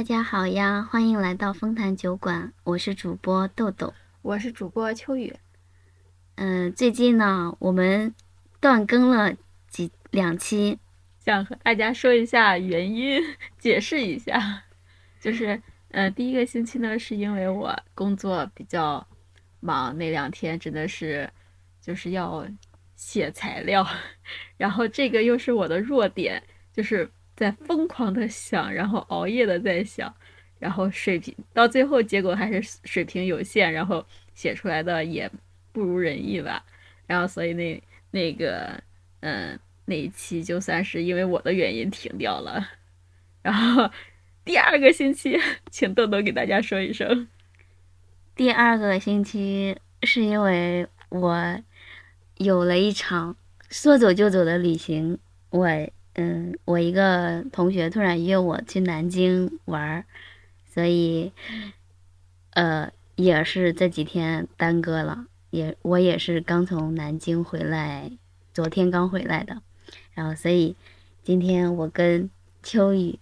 大家好呀，欢迎来到丰坛酒馆，我是主播豆豆，我是主播秋雨。嗯，最近呢，我们断更了几两期，想和大家说一下原因，解释一下，就是，呃，第一个星期呢，是因为我工作比较忙，那两天真的是就是要写材料，然后这个又是我的弱点，就是。在疯狂的想，然后熬夜的在想，然后水平到最后结果还是水平有限，然后写出来的也不如人意吧。然后所以那那个嗯那一期就算是因为我的原因停掉了。然后第二个星期，请豆豆给大家说一声。第二个星期是因为我有了一场说走就走的旅行，我。嗯，我一个同学突然约我去南京玩儿，所以，呃，也是这几天耽搁了。也我也是刚从南京回来，昨天刚回来的。然后，所以今天我跟秋雨，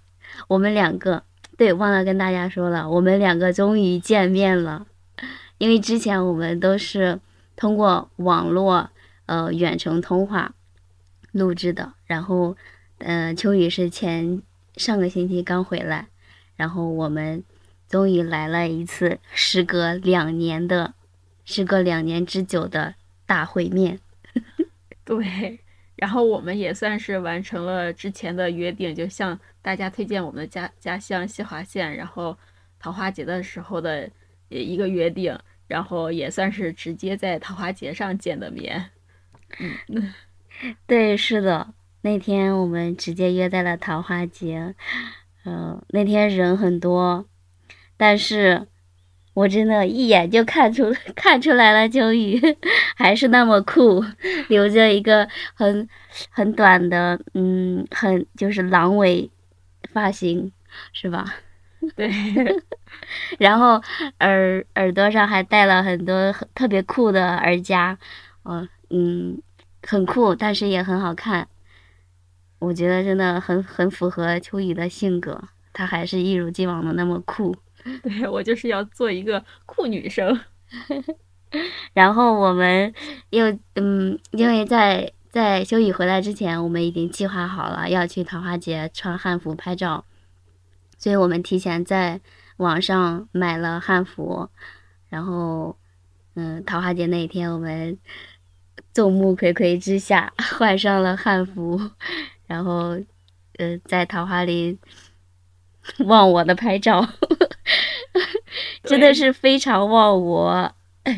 我们两个对忘了跟大家说了，我们两个终于见面了。因为之前我们都是通过网络呃远程通话录制的，然后。嗯，秋雨是前上个星期刚回来，然后我们终于来了一次时隔两年的，时隔两年之久的大会面。对，然后我们也算是完成了之前的约定，就向大家推荐我们的家家乡西华县，然后桃花节的时候的一个约定，然后也算是直接在桃花节上见的面。嗯，对，是的。那天我们直接约在了桃花节，嗯，那天人很多，但是我真的一眼就看出看出来了，秋雨 还是那么酷，留着一个很很短的，嗯，很就是狼尾发型，是吧？对，然后耳耳朵上还戴了很多特别酷的耳夹，嗯嗯，很酷，但是也很好看。我觉得真的很很符合秋雨的性格，她还是一如既往的那么酷。对我就是要做一个酷女生。然后我们又嗯，因为在在秋雨回来之前，我们已经计划好了要去桃花节穿汉服拍照，所以我们提前在网上买了汉服，然后嗯，桃花节那一天我们 众目睽睽之下换上了汉服。然后，呃，在桃花林忘我的拍照，真的是非常忘我。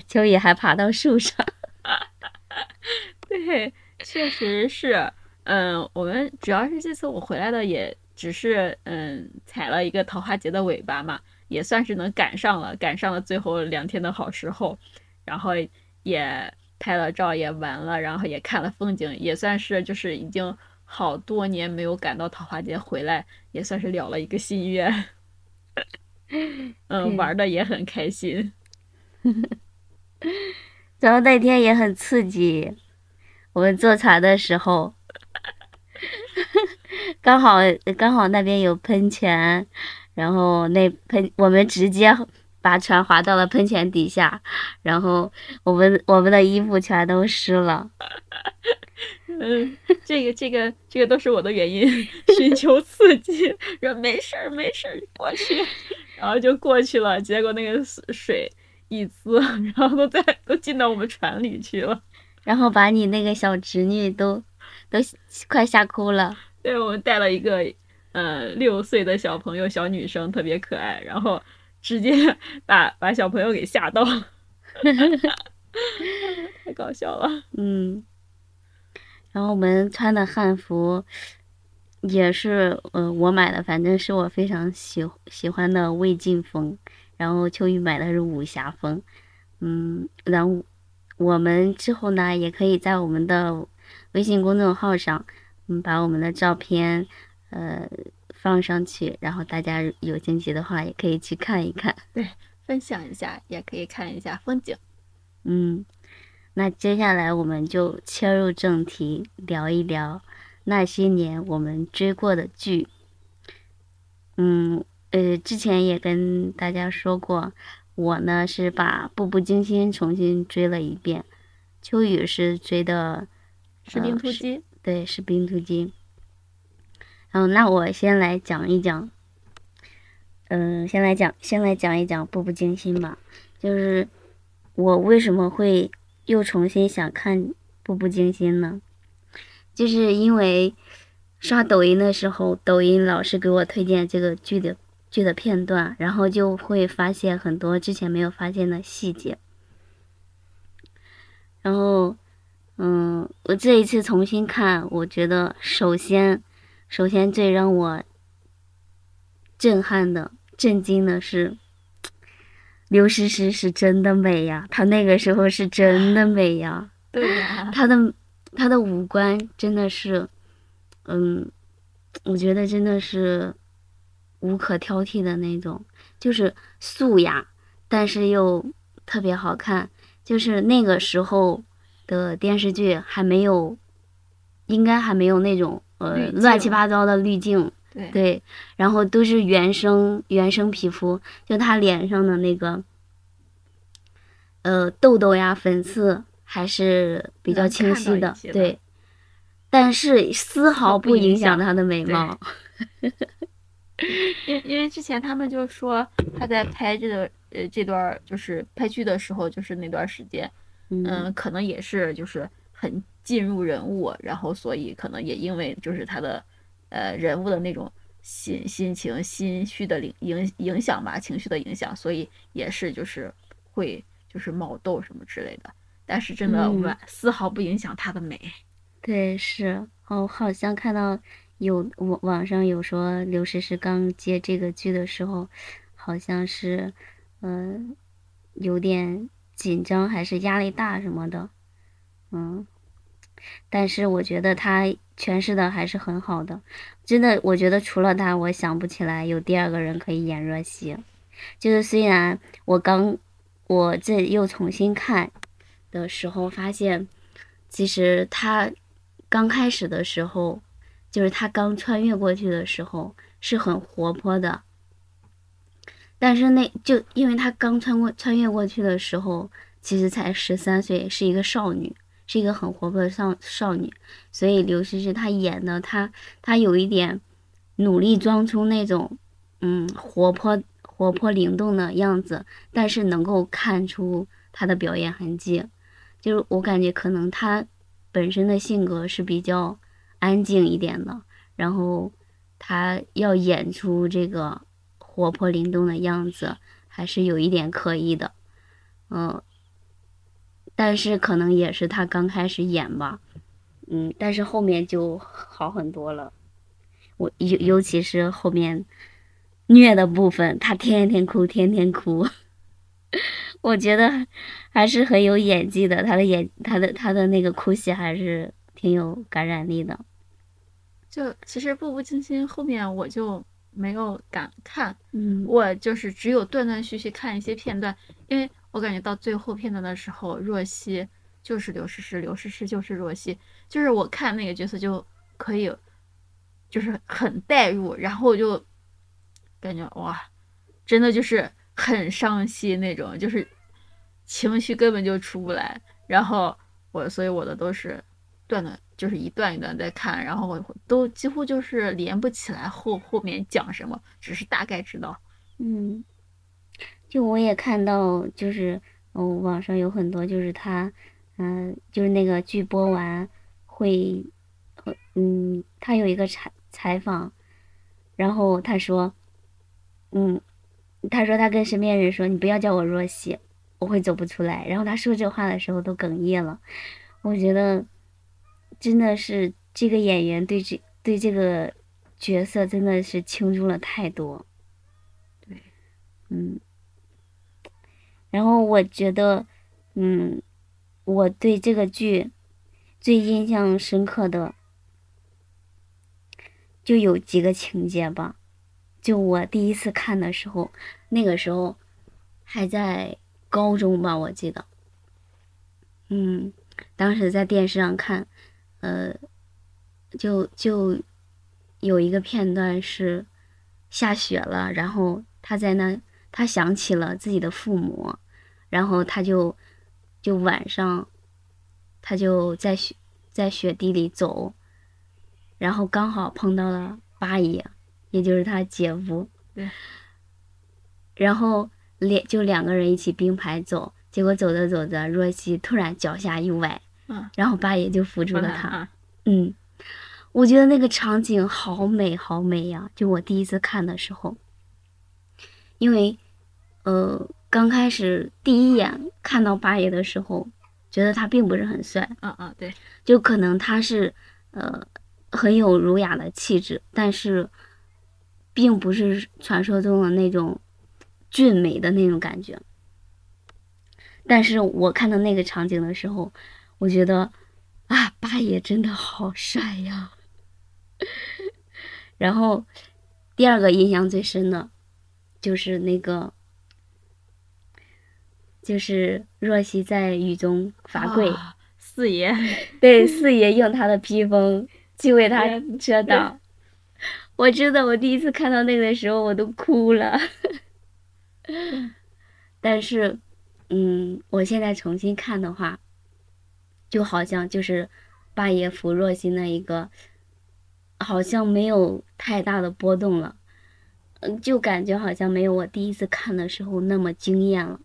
秋野还爬到树上，对，确实是。嗯，我们主要是这次我回来的，也只是嗯踩了一个桃花节的尾巴嘛，也算是能赶上了，赶上了最后两天的好时候。然后也拍了照，也玩了，然后也看了风景，也算是就是已经。好多年没有赶到桃花节回来，也算是了了一个心愿。嗯，玩的也很开心。然后那天也很刺激，我们坐船的时候，刚好刚好那边有喷泉，然后那喷我们直接把船划到了喷泉底下，然后我们我们的衣服全都湿了。嗯，这个这个这个都是我的原因，寻求刺激，说没事儿没事儿过去，然后就过去了。结果那个水一滋，然后都在都进到我们船里去了，然后把你那个小侄女都都快吓哭了。对，我们带了一个呃六岁的小朋友，小女生特别可爱，然后直接把把小朋友给吓到，太搞笑了。嗯。然后我们穿的汉服，也是呃我买的，反正是我非常喜喜欢的魏晋风。然后秋雨买的是武侠风，嗯，然后我们之后呢，也可以在我们的微信公众号上，嗯，把我们的照片呃放上去，然后大家有兴趣的话，也可以去看一看，对，分享一下，也可以看一下风景，嗯。那接下来我们就切入正题，聊一聊那些年我们追过的剧。嗯，呃，之前也跟大家说过，我呢是把《步步惊心》重新追了一遍，秋雨是追的《士兵突击》呃，对，《士兵突击》。然后，那我先来讲一讲，嗯、先来讲，先来讲一讲《步步惊心》吧。就是我为什么会又重新想看《步步惊心》呢？就是因为刷抖音的时候，抖音老是给我推荐这个剧的剧的片段，然后就会发现很多之前没有发现的细节。然后，嗯，我这一次重新看，我觉得首先，首先最让我震撼的、震惊的是，刘诗诗是真的美呀，她那个时候是真的美呀。对呀、她的她的五官真的是，嗯，我觉得真的是无可挑剔的那种，就是素雅，但是又特别好看。就是那个时候的电视剧还没有，应该还没有那种呃乱七八糟的滤镜，对。对，然后都是原生原生皮肤，就她脸上的那个，呃，痘痘呀、粉刺还是比较清晰的对，但是丝毫不影响响她的美貌。因因为之前他们就说他在拍这个呃这段儿就是拍剧的时候，就是那段时间，嗯。嗯，可能也是就是很进入人物，然后所以可能也因为就是他的呃人物的那种心心情心绪的影影影响吧，情绪的影响，所以也是就是会就是冒痘什么之类的，但是真的嗯。完丝毫不影响她的美。对，是，哦，好像看到有网网上有说刘诗诗刚接这个剧的时候，好像是，嗯、有点紧张还是压力大什么的，嗯，但是我觉得她诠释的还是很好的，真的，我觉得除了他，我想不起来有第二个人可以演若曦，就是虽然我刚我这又重新看的时候发现，其实他。刚开始的时候，就是他刚穿越过去的时候是很活泼的，但是那就因为他刚穿过穿越过去的时候，其实才十三岁，是一个少女，是一个很活泼的少少女，所以刘诗诗她演的她她有一点努力装出那种嗯活泼活泼灵动的样子，但是能够看出她的表演痕迹，就是我感觉可能她。本身的性格是比较安静一点的，然后她要演出这个活泼灵动的样子，还是有一点刻意的，嗯，但是可能也是他刚开始演吧，嗯，但是后面就好很多了，我尤尤其是后面虐的部分，他天天哭，天天哭。我觉得还是很有演技的，他的演他的他的那个哭戏还是挺有感染力的。就其实《步步惊心》后面我就没有敢看，嗯，我就是只有断断续续看一些片段，因为我感觉到最后片段的时候，若曦就是刘诗诗，刘诗诗就是若曦，就是我看那个角色就可以，就是很代入，然后我就感觉哇，真的就是很伤心那种，就是情绪根本就出不来。然后我，所以我的都是断断，就是一段一段在看，然后我都几乎就是连不起来后后面讲什么，只是大概知道。嗯，就我也看到，就是哦，网上有很多就是他，嗯、就是那个剧播完会，呃嗯，他有一个采采访，然后他说，嗯，他说他跟身边人说，你不要叫我若曦，我会走不出来。然后他说这话的时候都哽咽了，我觉得真的是这个演员对这对这个角色真的是倾注了太多。对，嗯，然后我觉得，嗯，我对这个剧最印象深刻的就有几个情节吧。就我第一次看的时候，那个时候还在高中吧，我记得。嗯，当时在电视上看，呃，就就有一个片段是，下雪了，然后他在那，他想起了自己的父母，然后他就就晚上，他就在雪在雪地里走，然后刚好碰到了八爷，也就是他姐夫，对，然后两就两个人一起并排走，结果走着走着，若曦突然脚下一崴，嗯，然后八爷就扶住了他，啊嗯，我觉得那个场景好美，好美呀！就我第一次看的时候，因为，呃，刚开始第一眼看到八爷的时候，觉得他并不是很帅，嗯嗯，对，就可能他是，呃，很有儒雅的气质，但是，并不是传说中的那种俊美的那种感觉。但是我看到那个场景的时候，我觉得。啊，八爷真的好帅呀！然后第二个印象最深的，就是那个，就是若曦在雨中罚跪，啊四爷，对四爷用他的披风 去为他遮挡。我知道，我第一次看到那个的时候，我都哭了。但是，嗯，我现在重新看的话。就好像就是八爷扶若曦那一个，好像没有太大的波动了，嗯，就感觉好像没有我第一次看的时候那么惊艳了。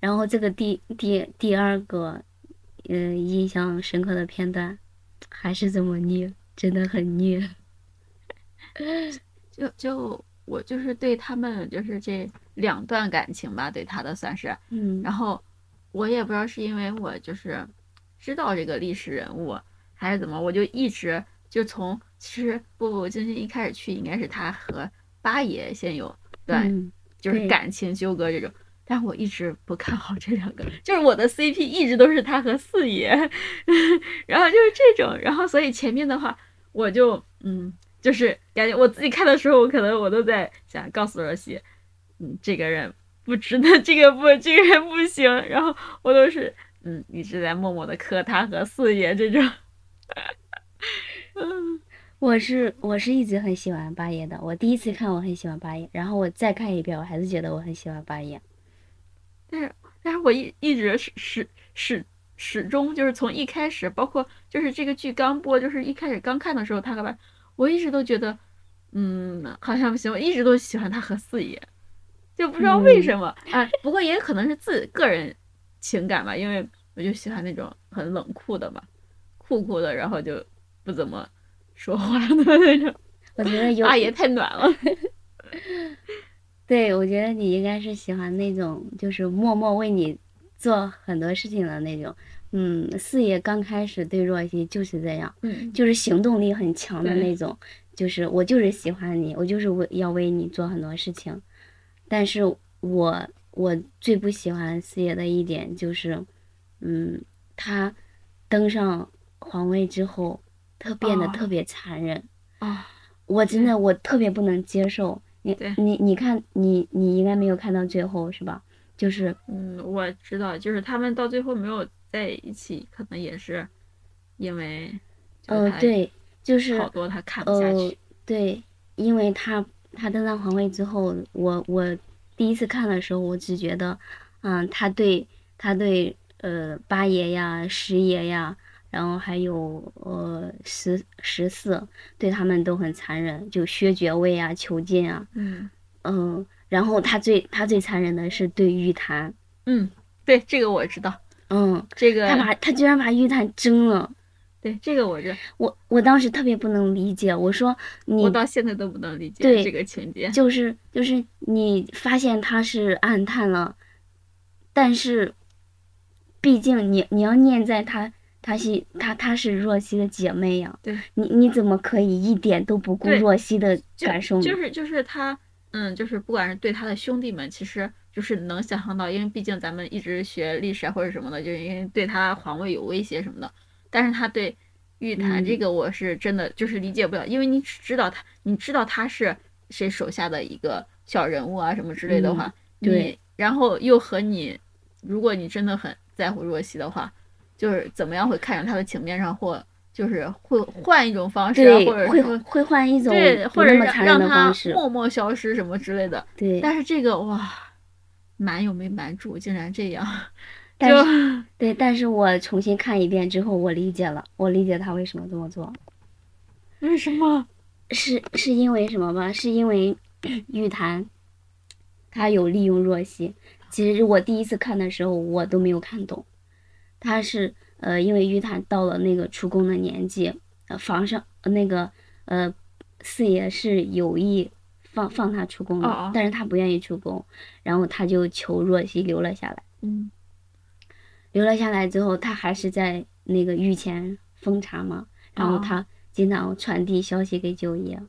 然后这个第第第二个，嗯，印象深刻的片段，还是这么虐，真的很虐。就就我就是对他们就是这两段感情吧，对他的算是，嗯，然后。我也不知道是因为我就是知道这个历史人物，还是怎么，我就一直就从其实步步惊心一开始去，应该是他和八爷先有段就是感情纠葛这种，但我一直不看好这两个，就是我的 CP 一直都是他和四爷，然后就是这种，然后所以前面的话我就嗯，就是感觉我自己看的时候，我可能我都在想告诉若曦，嗯，这个人。不值得，这个不，这个人不行。然后我都是，嗯，一直在默默的磕他和四爷这种。嗯，我是我是一直很喜欢八爷的。我第一次看我很喜欢八爷，然后我再看一遍，我还是觉得我很喜欢八爷。但是，但是我一一直始始始始终就是从一开始，包括就是这个剧刚播，就是一开始刚看的时候，他和八，我一直都觉得，嗯，好像不行。我一直都喜欢他和四爷。就不知道为什么哎，不过也可能是自个人情感吧，因为我就喜欢那种很冷酷的嘛，酷酷的，然后就不怎么说话的那种。我觉得有 阿爷太暖了。对，我觉得你应该是喜欢那种就是默默为你做很多事情的那种。嗯，四爷刚开始对若曦就是这样，嗯，就是行动力很强的那种，就是我就是喜欢你，我就是为要为你做很多事情。但是我我最不喜欢四爷的一点就是，嗯，他登上皇位之后，他变得特别残忍啊！我真的我特别不能接受。你你你看你你应该没有看到最后是吧？就是嗯，我知道，就是他们到最后没有在一起，可能也是因为呃对，就是好多他看不下去。对，因为他。他登上皇位之后，我我第一次看的时候，我只觉得，嗯，他对他对呃八爷呀、十爷呀，然后还有呃十十四，对他们都很残忍，就削爵位啊、囚禁啊，嗯。嗯，然后他最他最残忍的是对玉檀，嗯，对这个我知道，嗯，这个他把他居然把玉檀蒸了。对这个我这我我当时特别不能理解，我说你我到现在都不能理解这个情节，就是就是你发现他是暗探了，但是，毕竟你你要念在他他是她她是若曦的姐妹呀，对，你你怎么可以一点都不顾若曦的感受？就是就是她嗯，就是不管是对她的兄弟们，其实就是能想象到，因为毕竟咱们一直学历史啊或者什么的，就是因为对她皇位有威胁什么的。但是她对玉檀这个我是真的就是理解不了，因为你只知道她，你知道她是谁手下的一个小人物啊什么之类的话，对，然后又和你，如果你真的很在乎若曦的话，就是怎么样会看上他的情面上或就是会换一种方式，或者会会换一种对，或者让让他。默默消失什么之类的。对，但是这个哇，瞒又没瞒住，竟然这样，但就是对，但是我重新看一遍之后，我理解了，我理解他为什么这么做，为什么？是是因为什么吧？是因为 玉檀，他有利用若曦。其实我第一次看的时候，我都没有看懂，他是呃，因为玉檀到了那个出宫的年纪，呃，房上呃那个呃四爷是有意放放他出宫的，但是他不愿意出宫，然后他就求若曦留了下来。嗯。留了下来之后，他还是在那个御前封查嘛，然后哦。他经常传递消息给九爷，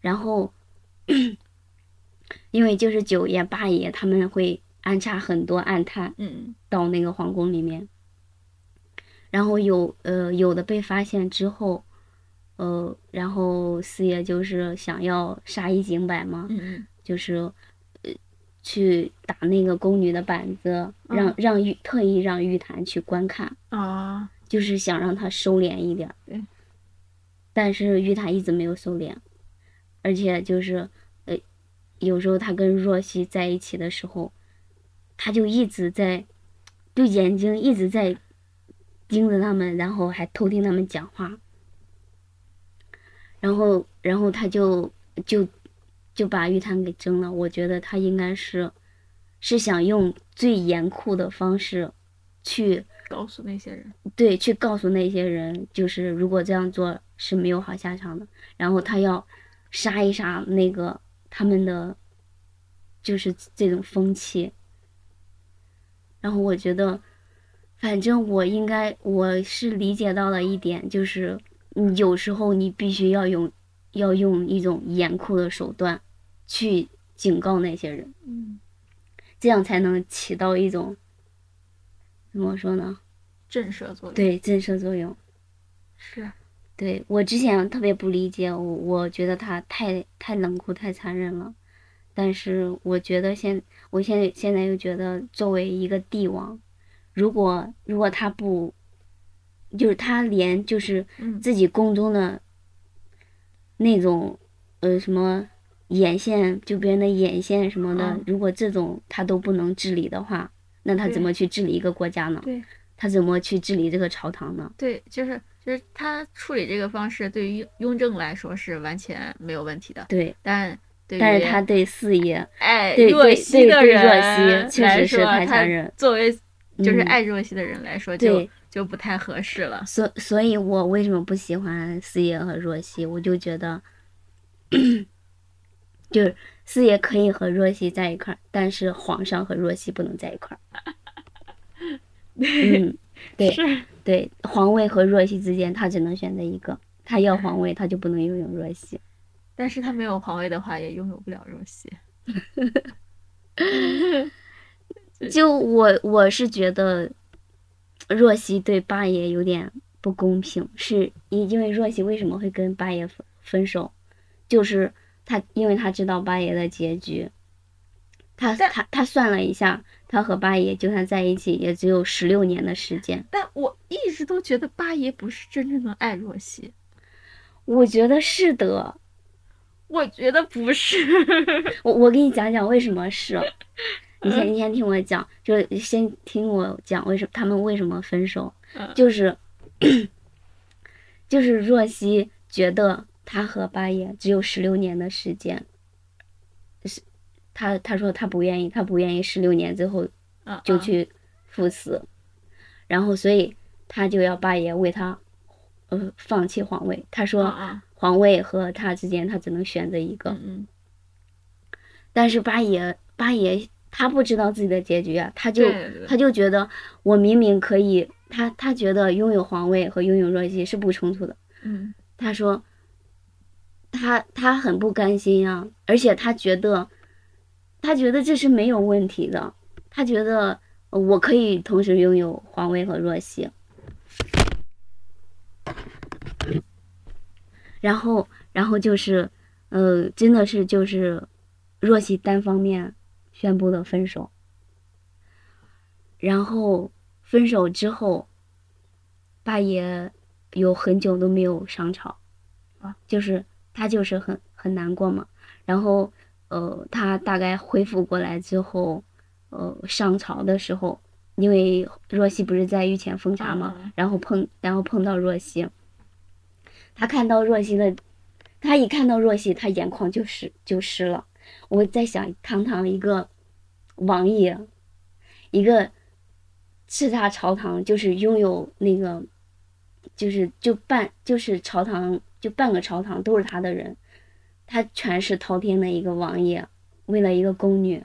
然后 因为就是九爷、八爷他们会安插很多暗探嗯。到那个皇宫里面，然后有呃有的被发现之后，呃，然后四爷就是想要杀一儆百嘛，就是呃去打那个宫女的板子，让嗯让玉特意让玉檀去观看，啊，就是想让他收敛一点儿。对。但是玉檀一直没有收敛，而且就是呃，有时候他跟若曦在一起的时候，他就一直在，就眼睛一直在盯着他们，然后还偷听他们讲话。然后，然后他就就就把玉檀给蒸了。我觉得他应该是是想用最严酷的方式去告诉那些人，对去告诉那些人，就是如果这样做是没有好下场的。然后他要杀一杀那个他们的，就是这种风气。然后我觉得，反正我应该我是理解到了一点，就是有时候你必须要用要用一种严酷的手段去警告那些人，嗯，这样才能起到一种怎么说呢？震慑作用，，对震慑作用。是，对我之前特别不理解，我我觉得他太太冷酷、太残忍了。但是我觉得现我现在现在又觉得，作为一个帝王，如果如果他不，就是他连就是嗯自己宫中的那种呃什么眼线，就别人的眼线什么的，嗯如果这种他都不能治理的话，那他怎么去治理一个国家呢？对他怎么去治理这个朝堂呢？对，就是就是他处理这个方式，对于雍正来说是完全没有问题的，对，但但是他对四爷。哎对对若曦确实是太残忍作为就是嗯爱若曦的人来说，就对就不太合适了。所所以，我为什么不喜欢四爷和若曦？我就觉得，就是四爷可以和若曦在一块儿，但是皇上和若曦不能在一块儿。嗯，对，对，皇位和若曦之间，他只能选择一个。他要皇位，他就不能拥有若曦。但是他没有皇位的话，也拥有不了若曦。就我我是觉得，若曦对八爷有点不公平，是因因为若曦为什么会跟八爷分分手，就是他因为他知道八爷的结局，他他他算了一下，他和八爷就算在一起也只有十六年的时间，但我一直都觉得八爷不是真正的爱若曦，我觉得是的。我觉得不是。我我给你讲讲为什么是，你先你先听我讲，就是先听我讲为什么他们为什么分手。嗯。就是 就是若曦觉得他和八爷只有十六年的时间，是他他说他不愿意，他不愿意十六年之后就去赴死，然后所以他就要八爷为他呃放弃皇位。他说嗯皇位和他之间他只能选择一个，但是八爷八爷他不知道自己的结局啊，他就他就觉得我明明可以，他他觉得拥有皇位和拥有若曦是不冲突的。嗯他说，他他很不甘心啊，而且他觉得，他觉得这是没有问题的，他觉得呃我可以同时拥有皇位和若曦。然后，然后就是，呃，真的是就是，若曦单方面宣布的分手。然后分手之后，八爷有很久都没有上朝，啊，就是他就是很很难过嘛。然后呃，他大概恢复过来之后，呃，上朝的时候，因为若曦不是在御前奉茶嘛，然后碰然后碰到若曦，他看到若曦的，他一看到若曦，他眼眶就湿就湿了。我在想，堂堂一个王爷，一个叱咤朝堂，就是拥有那个，就是就半就是朝堂就半个朝堂都是他的人，他权势滔天的一个王爷，为了一个宫女，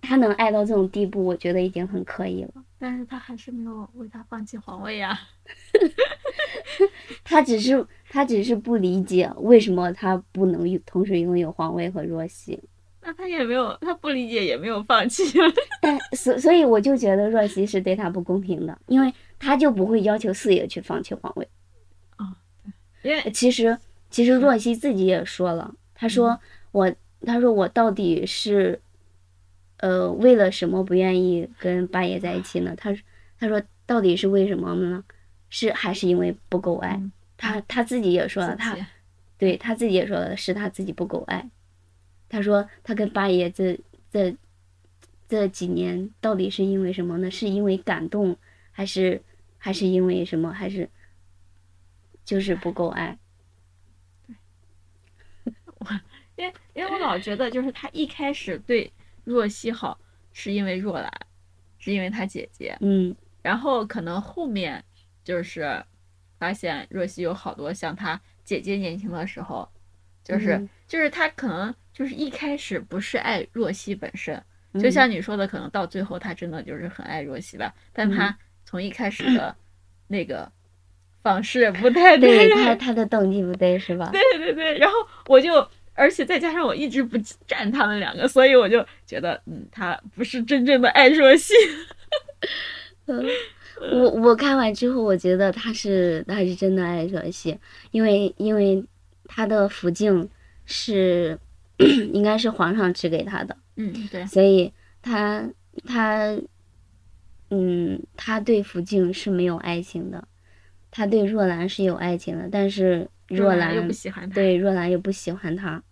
他能爱到这种地步，我觉得已经很可以了。但是他还是没有为他放弃皇位呀。他只是他只是不理解为什么他不能同时拥有皇位和若曦，那他也没有，他不理解也没有放弃。但所所以我就觉得若曦是对他不公平的，因为他就不会要求四爷去放弃皇位。因为其实其实若曦自己也说了，他说我他说我到底是，呃，为了什么不愿意跟八爷在一起呢？他他说到底是为什么呢？是还是因为不够爱？嗯他他自己也说了，他对他自己也说了，是他自己不够爱。他说他跟八爷这这这几年到底是因为什么呢？是因为感动，还是还是因为什么？还是就是不够爱？我因为因为我老觉得，就是他一开始对若曦好，是因为若兰，是因为他姐姐，嗯然后可能后面就是发现若曦有好多像她姐姐年轻的时候，就是、嗯就是她可能就是一开始不是爱若曦本身，嗯就像你说的，可能到最后她真的就是很爱若曦吧，但嗯他从一开始的 那个方式不太对对他他的动机不对是吧？对对对，然后我就，而且再加上我一直不站他们两个，所以我就觉得，嗯，他不是真正的爱若曦。嗯，我我看完之后，我觉得他是他是真的爱若曦，因为因为他的福晋是 应该是皇上指给他的，嗯，对，所以他他嗯，他对福晋是没有爱情的，他对若兰是有爱情的，但是若兰又不喜欢他。对若兰又不喜欢他。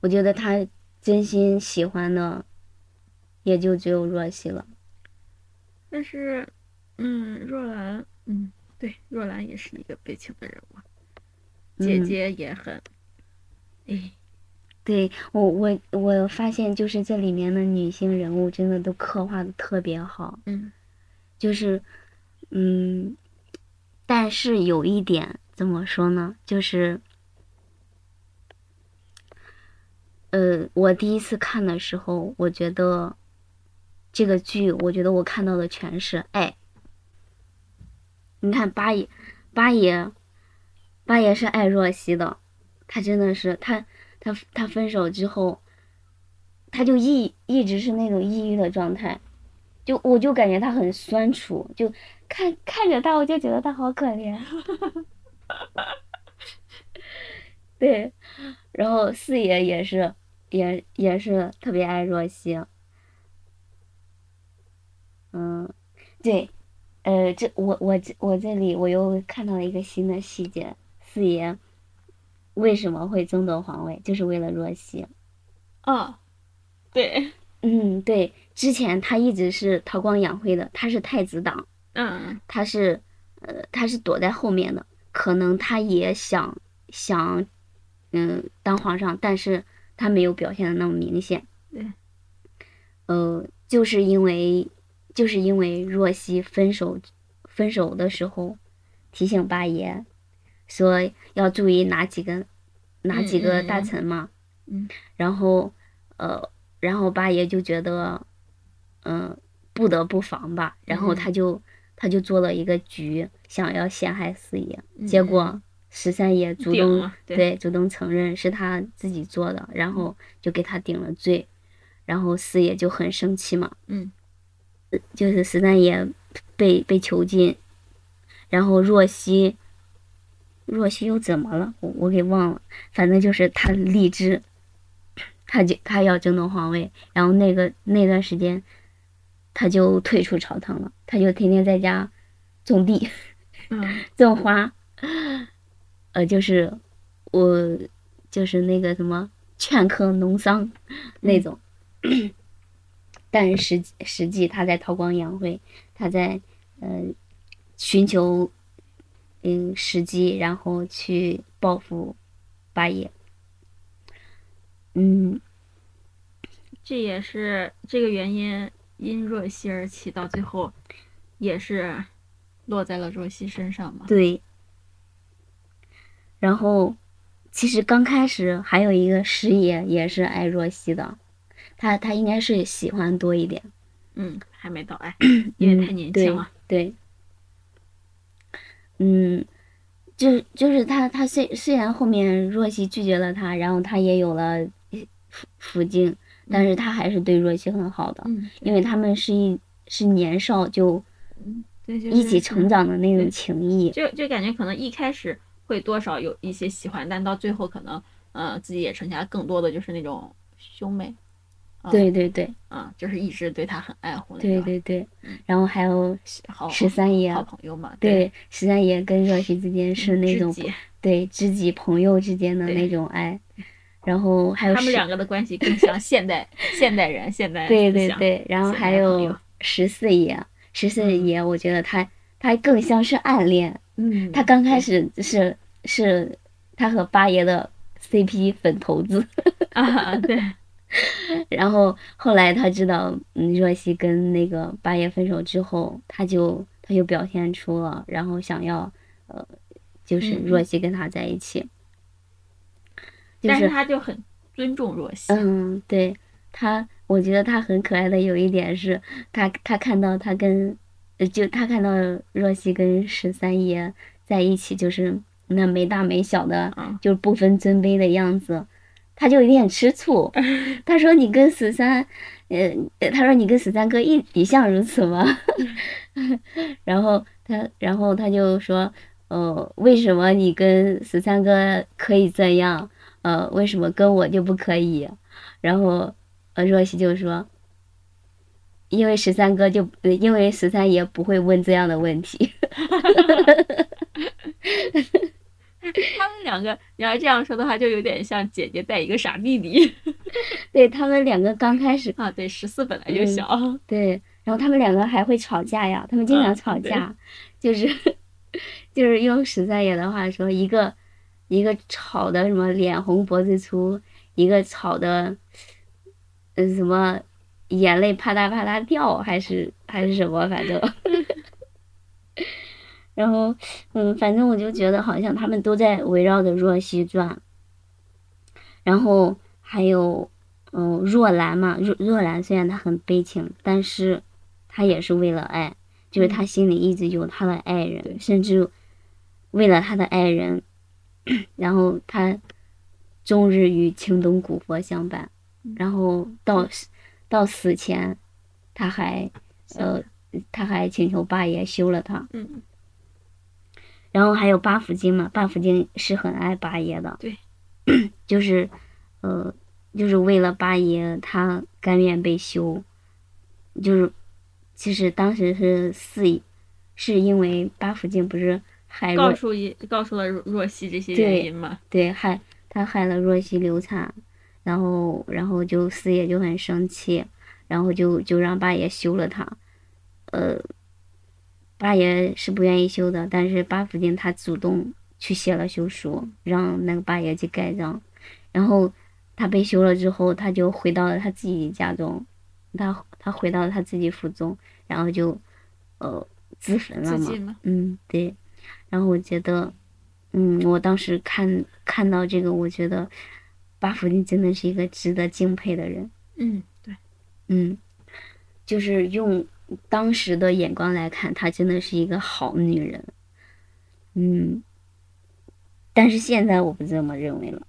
我觉得他真心喜欢的也就只有若曦了。但是，嗯，若兰，嗯，对，若兰也是一个悲情的人物，姐嗯姐也很，哎，对我我我发现就是这里面的女性人物真的都刻画的特别好，嗯就是嗯，但是有一点怎么说呢？就是呃，我第一次看的时候，我觉得这个剧，我觉得我看到的全是爱。你看八爷，八爷，八爷是爱若曦的，他真的是他他他分手之后，他就一一直是那种抑郁的状态，就我就感觉他很酸楚，就看看着他，我就觉得他好可怜。对，然后四爷也是，也也是特别爱若曦。嗯，对，呃，这我我这我这里我又看到了一个新的细节，四爷为什么会争夺皇位，就是为了若曦。嗯，对，嗯，对，之前他一直是韬光养晦的，他是太子党，嗯他是呃他是躲在后面的，可能他也想想嗯当皇上，但是他没有表现的那么明显。对，呃，就是因为就是因为若曦分手分手的时候提醒八爷说要注意哪几个哪几个大臣嘛，嗯。然后呃，然后八爷就觉得，嗯、不得不防吧，然后嗯。他就、他就做了一个局，想要陷害四爷，嗯。结果十三爷主动对。对主动承认是他自己做的，然后就给他顶了罪，然后四爷就很生气嘛，嗯就是十三爷被被囚禁，然后若曦，若曦又怎么了？我我给忘了，反正就是他荔枝，他就他要争夺皇位，然后那个那段时间，他就退出朝堂了，他就天天在家种地，嗯。种花，呃，就是我就是那个什么劝客农桑那种，但是实际实际他在韬光养晦，他在呃寻求嗯时机，然后去报复八爷。嗯，这也是这个原因，因若曦而起，到最后也是落在了若曦身上嘛。对。然后，其实刚开始还有一个师爷也是爱若曦的，他他应该是喜欢多一点，嗯，还没到爱，因为太年轻了。对，嗯，就是就是他他虽虽然后面若曦拒绝了他，然后他也有了福福晋，但是他还是对若曦很好的，嗯，因为他们是一是年少就，就是一起成长的那种情谊。就就感觉可能一开始会多少有一些喜欢，但到最后可能，呃，自己也剩下更多的就是那种兄妹，啊对对对。啊，就是一直对他很爱护对对对嗯，然后还有好十三爷好，朋友嘛，对十三爷跟若曦之间是那种对知己朋友之间的那种爱，然后还有他们两个的关系更像现代 现代人，现代对，对对，然后还有十四爷，十四嗯。爷，我觉得他他更像是暗恋，嗯，他刚开始。是是他和八爷的 CP 粉头子，啊，对，然后后来他知道嗯若曦跟那个八爷分手之后，他就他就表现出了，然后想要呃就是嗯若曦跟他在一起，就但是是他就很尊重若曦，嗯，对他，我觉得他很可爱的有一点是，他他看到他跟，呃就他看到若曦跟十三爷在一起，就是那没大没小的，嗯。就是不分尊卑的样子，他就有点吃醋。他说：“你跟十三，呃，他说你跟十三哥一一向如此吗？” 然后他，然后他就说：“呃，为什么你跟十三哥可以这样？呃，为什么跟我就不可以？”然后，呃，若曦就说：“因为十三哥就，呃因为十三爷不会问这样的问题。他们两个，你要这样说的话，就有点像姐姐带一个傻弟弟 对他们两个刚开始，啊。对，十四本来就嗯小，对，然后他们两个还会吵架呀，他们经常吵架，就是就是用十三爷的话说，一个一个吵的什么脸红脖子粗，一个吵的，嗯什么眼泪啪嗒啪嗒掉，还是还是什么，反正。然后，嗯，反正我就觉得好像他们都在围绕着若曦转，然后还有，嗯，若兰嘛，若若兰虽然她很悲情，但是她也是为了爱，就是她心里一直有她的爱人，对甚至为了她的爱人，然后她终日与青灯古佛相伴，然后到死到死前，她还呃，她还请求八爷休了她。嗯，然后还有八福金嘛，八福金是很爱八爷的，对，就是，呃，就是为了八爷，他甘愿被休，就是，其实当时是四爷，是因为八福金不是害若告诉一告诉了若若曦这些原因嘛。对害他害了若曦流产，然后然后就四爷就很生气，然后就就让八爷休了他，呃，八爷是不愿意修的，但是八福晋他主动去写了休书，让那个八爷去盖章，然后他被休了之后，他就回到了他自己家中，他他回到了他自己府中，然后就呃自焚了嘛嗯，对。然后我觉得，嗯，我当时看看到这个，我觉得八福晋真的是一个值得敬佩的人。嗯，对，嗯，就是用当时的眼光来看，她真的是一个好女人。嗯，但是现在我不这么认为了。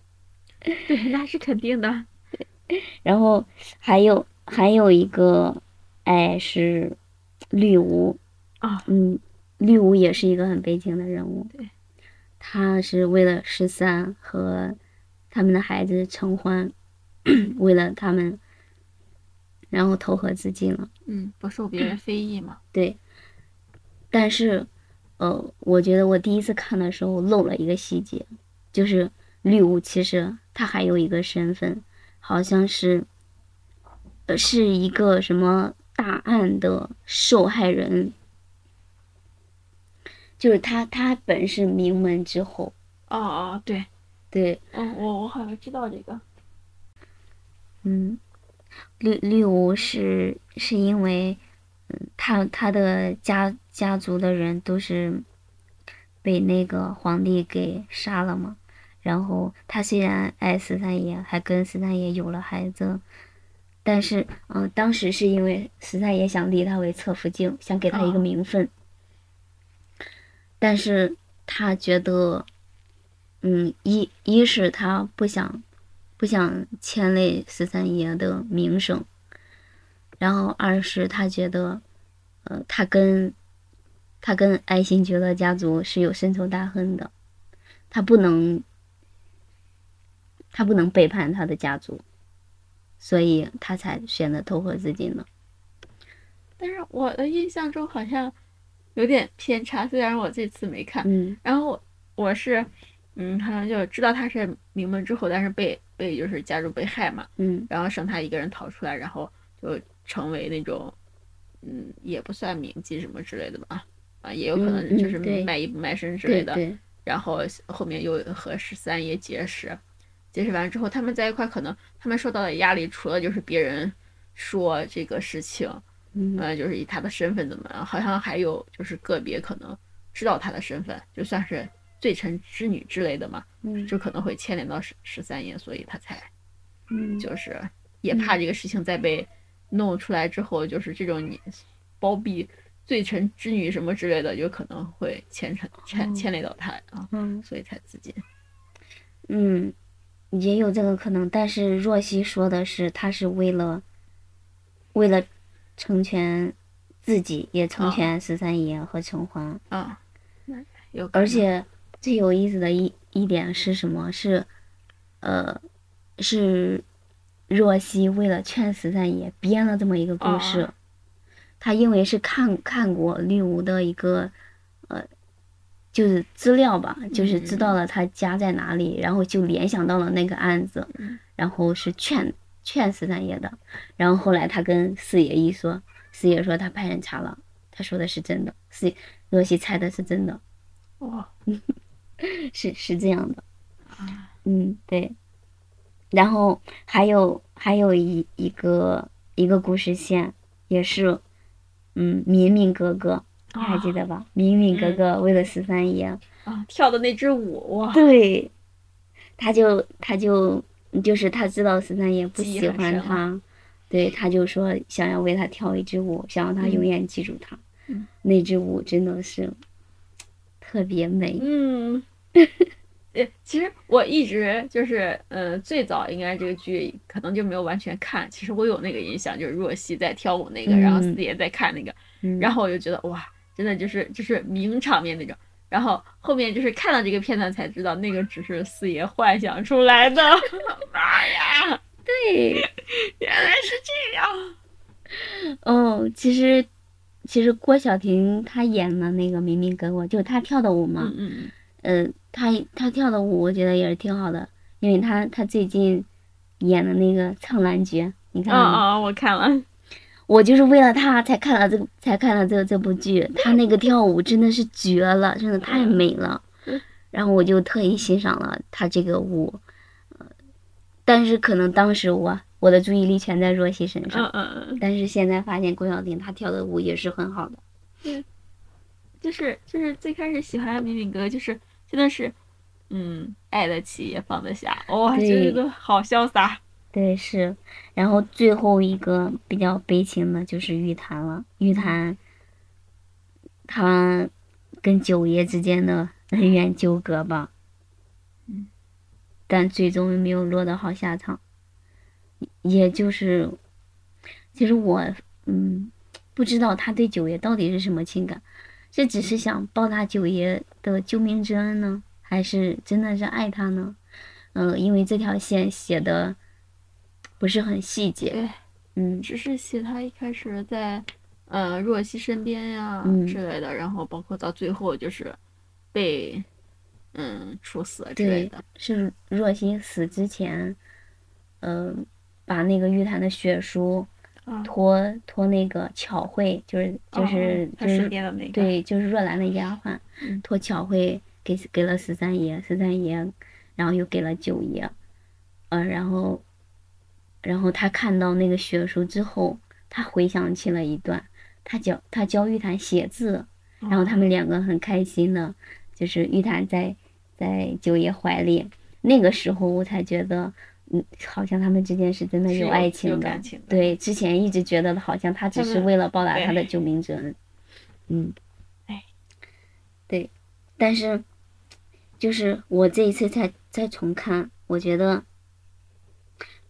对，那是肯定的。然后还有还有一个，哎，是绿芜。啊嗯，绿芜也是一个很悲情的人物。对，他是为了十三和他们的孩子成欢，为了他们，然后投河自尽了。嗯，不受别人非议嘛。对，但是，呃，我觉得我第一次看的时候漏了一个细节，就是绿芜其实他还有一个身份，好像是，呃，是一个什么大案的受害人，就是他他本是名门之后，哦哦，对，对，嗯，我我好像知道这个，嗯，绿绿芜是是因为，嗯，他他的家家族的人都是被那个皇帝给杀了嘛。然后他虽然爱十三爷，还跟十三爷有了孩子，但是，嗯、当时是因为十三爷想立他为侧福晋，想给他一个哦名分，但是他觉得，嗯，一一是他不想不想牵累十三爷的名声，然后二是他觉得，呃，他跟他跟爱新觉罗家族是有深仇大恨的，他不能他不能背叛他的家族，所以他才选择投河自尽的。但是我的印象中好像有点偏差，虽然我这次没看，嗯。然后我我是，嗯，好像就知道他是名门之后，但是被被就是家族被害嘛，嗯。然后剩他一个人逃出来，然后就成为那种，嗯，也不算名妓什么之类的吧，啊，也有可能嗯就是卖艺不卖身之类的，然后后面又和十三爷结识，结识完之后，他们在一块，可能他们受到的压力，除了就是别人说这个事情，嗯。呃，就是以他的身份怎么样，好像还有就是个别可能知道他的身份，就算是罪臣之女之类的嘛，嗯。就可能会牵连到十十三爷，所以他才嗯。就是也怕这个事情再被弄出来之后，就是这种你包庇罪臣之女什么之类的，有可能会牵扯牵哦。牵连到他啊，嗯。所以才自尽。嗯，也有这个可能，但是若曦说的是，他是为了为了成全自己，也成哦全十三爷和陈欢。啊，那有，而且最有意思的一一点是什么？是，呃，是若曦为了劝十三爷编了这么一个故事。哦他因为是看看过绿芜的一个，呃，就是资料吧，就是知道了他家在哪里，然后就联想到了那个案子，嗯然后是劝劝十三爷的。然后后来他跟四爷一说，四爷说他派人查了，他说的是真的，四若曦猜的是真的。哇，是是这样的，啊嗯，对。然后还有还有一一个一个故事线，也是，嗯，敏敏哥哥，你还记得吧？敏敏哥哥为了十三爷，啊，跳的那支舞哇，对，他就他就就是他知道十三爷不喜欢他，对，他就说想要为他跳一支舞，想让他永远记住他。嗯那支舞真的是特别美。嗯，呃，其实我一直就是，呃，最早应该这个剧可能就没有完全看，其实我有那个印象，就是若曦在跳舞那个，然后嗯四爷在看那个，嗯，然后我就觉得哇，真的就是就是名场面那种。然后后面就是看到这个片段才知道，那个只是四爷幻想出来的。妈呀，对。原来是这样。哦，其实其实郭晓婷她演的那个《明明哥哥》，就是她跳的舞嘛嗯，嗯呃，她她跳的舞我觉得也是挺好的，因为她她最近演的那个《苍兰诀》，你嗯，看了吗？啊啊，我看了。我就是为了她才看了这个才看了这这部剧，她那个跳舞真的是绝了，真的太美了嗯。然后我就特意欣赏了她这个舞，呃，但是可能当时我我的注意力全在若曦身上。嗯嗯嗯。但是现在发现郭晓婷她跳的舞也是很好的。就是就是最开始喜欢敏敏哥，就是真的是，嗯，爱得起也放得下，哇、对觉得好潇洒。对，是。然后最后一个比较悲情的就是玉檀了。玉檀，他跟九爷之间的恩怨纠葛吧，嗯，但最终没有落得好下场。也就是，其实我嗯不知道他对九爷到底是什么情感，这只是想报答九爷的救命之恩呢，还是真的是爱他呢？嗯、因为这条线写的不是很细节，对，嗯只是写他一开始在，呃若曦身边呀、嗯之类的，然后包括到最后就是被嗯处死之类的。，是若曦死之前，嗯、把那个玉檀的血书啊，托托那个巧慧，就是就是、哦就是对，就是若兰的丫鬟，嗯。托巧慧给给了十三爷，十三爷，然后又给了九爷，呃，然后，然后他看到那个血书之后，他回想起了一段，他教他教玉檀写字，然后他们。两个很开心的，就是玉檀在在九爷怀里，那个时候我才觉得，嗯，好像他们之间是真的有有爱情的，情的对，之前一直觉得好像他只是为了报答他的救命之恩，嗯，哎，对，但是就是我这一次再再重看，我觉得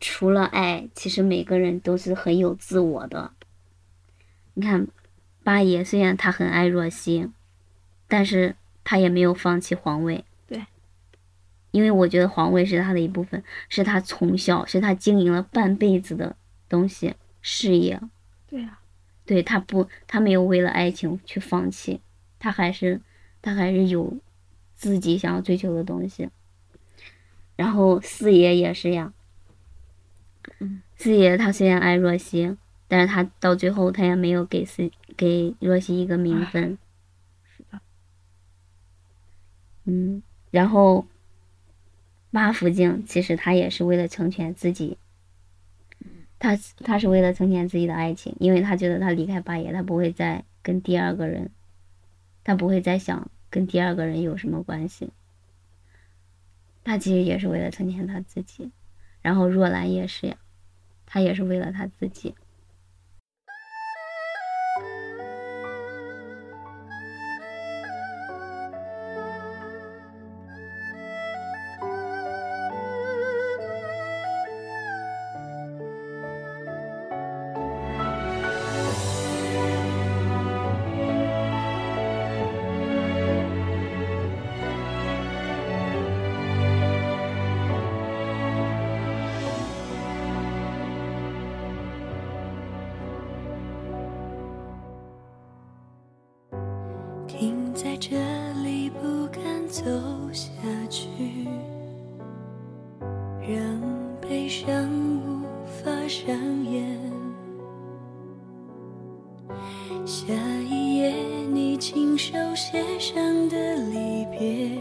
除了爱，其实每个人都是很有自我的。你看，八爷虽然他很爱若曦，但是他也没有放弃皇位。对，因为我觉得皇位是他的一部分，是他从小是他经营了半辈子的东西，事业。对呀、对他不，他没有为了爱情去放弃，他还是他还是有自己想要追求的东西。然后四爷也是呀，嗯，四爷他虽然爱若曦，但是他到最后他也没有给四给若曦一个名分。是的，嗯，然后八福晋其实他也是为了成全自己，他他是为了成全自己的爱情，因为他觉得他离开八爷，他不会再跟第二个人，他不会再想跟第二个人有什么关系。他其实也是为了成全他自己，然后若兰也是呀，他也是为了他自己。这里，不敢走下去，让悲伤无法上演。下一页，你亲手写上的离别，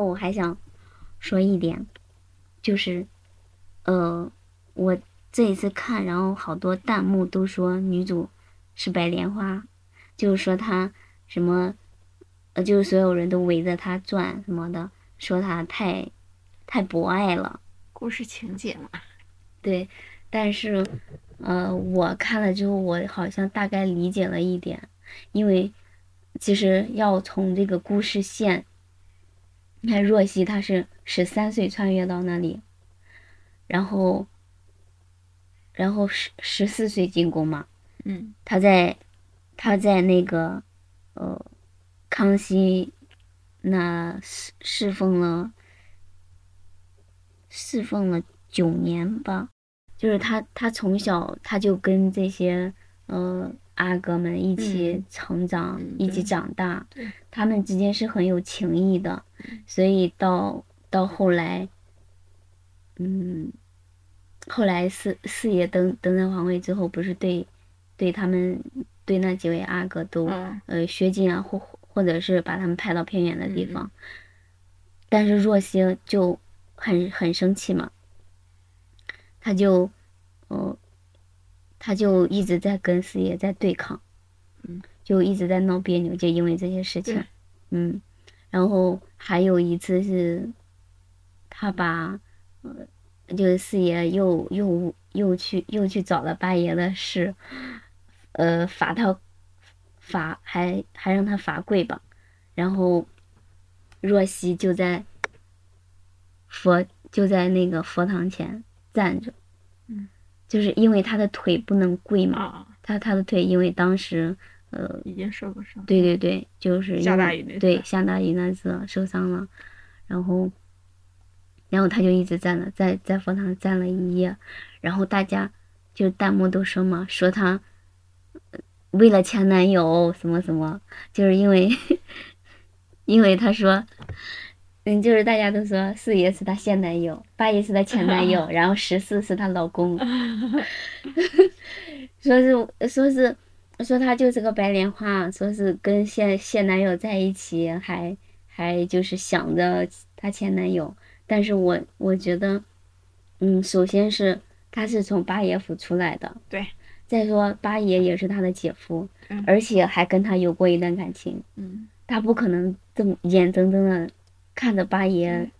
后我还想说一点，就是，呃，我这一次看，然后好多弹幕都说女主是白莲花，就是说她什么，呃，就是所有人都围着她转什么的，说她太太博爱了。故事情节嘛，对，但是，呃，我看了之后，我好像大概理解了一点，因为其实要从这个故事线，你看若曦她是十三岁穿越到那里，然后，然后十十四岁进宫嘛，嗯她在她在那个呃，康熙那侍侍奉了侍奉了九年吧，就是她，她从小她就跟这些呃阿哥们一起嗯。成长，嗯一起长大，他们之间是很有情谊的，所以到到后来，嗯，后来四四爷登登上皇位之后，不是对对他们对那几位阿哥都、嗯。呃削禁啊，或或者是把他们派到偏远的地嗯嗯。方，但是若曦就很很生气嘛，他就呃他就一直在跟四爷在对抗，嗯，就一直在闹别扭，就因为这些事情，嗯，然后还有一次是，他把呃就是四爷又又又去又去找了八爷的事，呃罚他罚还还让他罚跪吧，然后若曦就在佛就在那个佛堂前站着，嗯，就是因为他的腿不能跪嘛，啊，他他的腿因为当时呃已经受过伤。对对对，就是下因为大雨那次对下大雨那次受伤了，然后，然后他就一直站了，在在佛堂站了一夜，然后大家就弹幕都说嘛，说他呃为了前男友什么什么，就是因为 因为他说。嗯，就是大家都说四爷是她现男友，八爷是她前男友，然后十四是她老公，说是说是说他就是个白莲花，说是跟现现男友在一起，还还就是想着她前男友。但是我我觉得，嗯，首先是她是从八爷府出来的，对，再说八爷也是她的姐夫，嗯而且还跟她有过一段感情，嗯，他不可能这么眼睁睁的看着八爷嗯。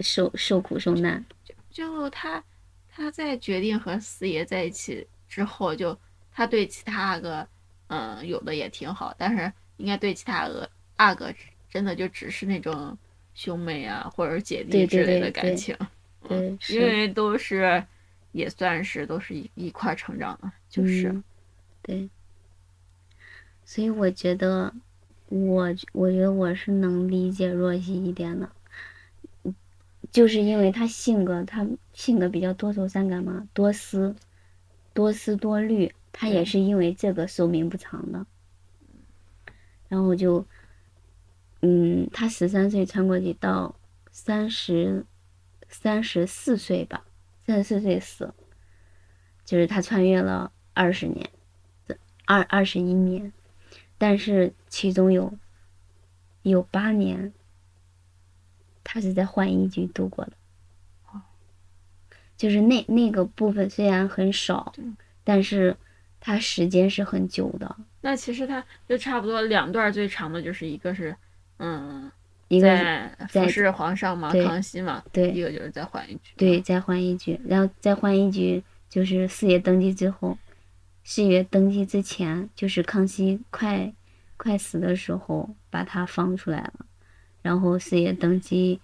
受受苦受难。就就他他在决定和四爷在一起之后，就他对其他阿哥，嗯，有的也挺好，但是应该对其他阿哥阿哥真的就只是那种兄妹啊，或者姐弟之类的对对感情，对，嗯因，为都是也算是都是一一块儿成长的，就是、嗯对，所以我觉得我我觉得我是能理解若曦一点的，嗯就是因为她性格，她性格比较多愁善感嘛，多思，多思多虑，她也是因为这个寿命不长的。然后就，嗯，她十三岁穿过去到三十，三十四岁吧，三十四岁死，就是她穿越了二十年。二二十一年，但是其中有有八年，他是在浣衣局度过的。就是那那个部分虽然很少，但是它时间是很久的。那其实他就差不多两段儿最长的就是一个是，嗯，一个是在在服侍皇上嘛，康熙嘛，对一个就是在浣衣局，对，在浣衣局，然后在浣衣局就是四爷登基之后，四爷登基之前，就是康熙快快死的时候把他放出来了，然后四爷登基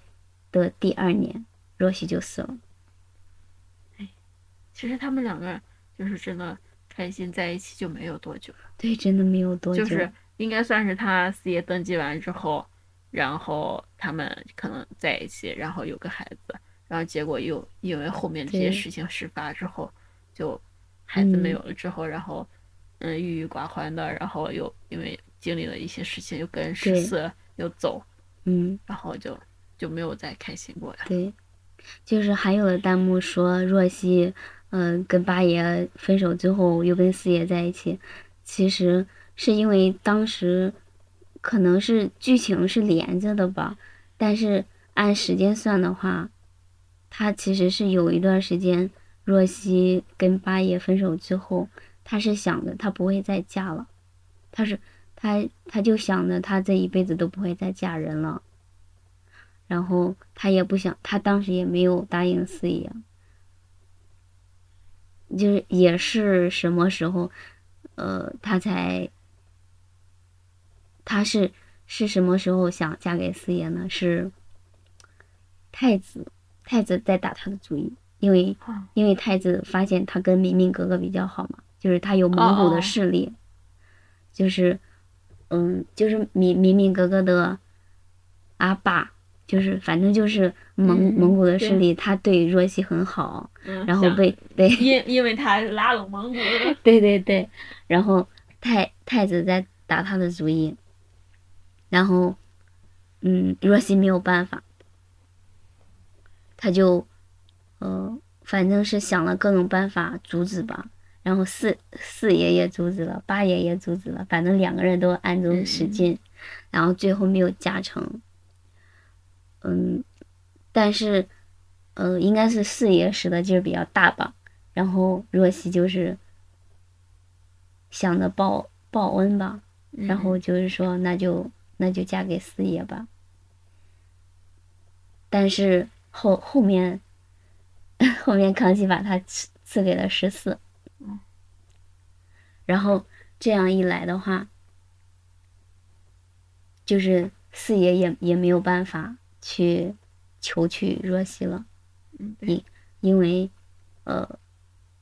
的第二年，若曦就死了。哎其实他们两个就是真的开心在一起就没有多久了，对，真的没有多久。就是应该算是他四爷登基完之后，然后他们可能在一起，然后有个孩子，然后结果又因为后面这些事情事发之后，就孩子没嗯。有了之后，然后嗯郁郁寡欢的，然后又因为经历了一些事情，又跟十对。四又走，嗯，然后就就没有再开心过呀。对，就是还有的弹幕说若曦，嗯、跟八爷分手之后又跟四爷在一起，其实是因为当时可能是剧情是连着的吧，但是按时间算的话，他其实是有一段时间，若曦跟八爷分手之后，她是想着她不会再嫁了，她是她，她就想着她这一辈子都不会再嫁人了。然后他也不想，他当时也没有答应四爷，就是也是什么时候，呃，他才，他是是什么时候想嫁给四爷呢？是太子，太子在打他的主意，因为哦因为太子发现他跟明明哥哥比较好嘛，就是他有蒙古的势力，就是嗯，就是明明明格格的阿爸，就是反正就是蒙、嗯蒙古的势力，他对若曦很好，嗯，然后被被因因为他拉拢蒙古，对对对，然后太太子在打他的主意，然后嗯，若曦没有办法，他就呃，反正是想了各种办法阻止吧。然后四四爷爷阻止了，八爷爷阻止了，反正两个人都暗中使嗯劲，然后最后没有加成。嗯，但是呃，应该是四爷使的劲儿比较大吧。然后若曦就是想着报报恩吧，然后就是说那就那就嫁给四爷吧。但是后后面 后面康熙把他赐赐给了十四，然后这样一来的话，就是四爷也也没有办法去求娶若曦了。嗯对因为，呃，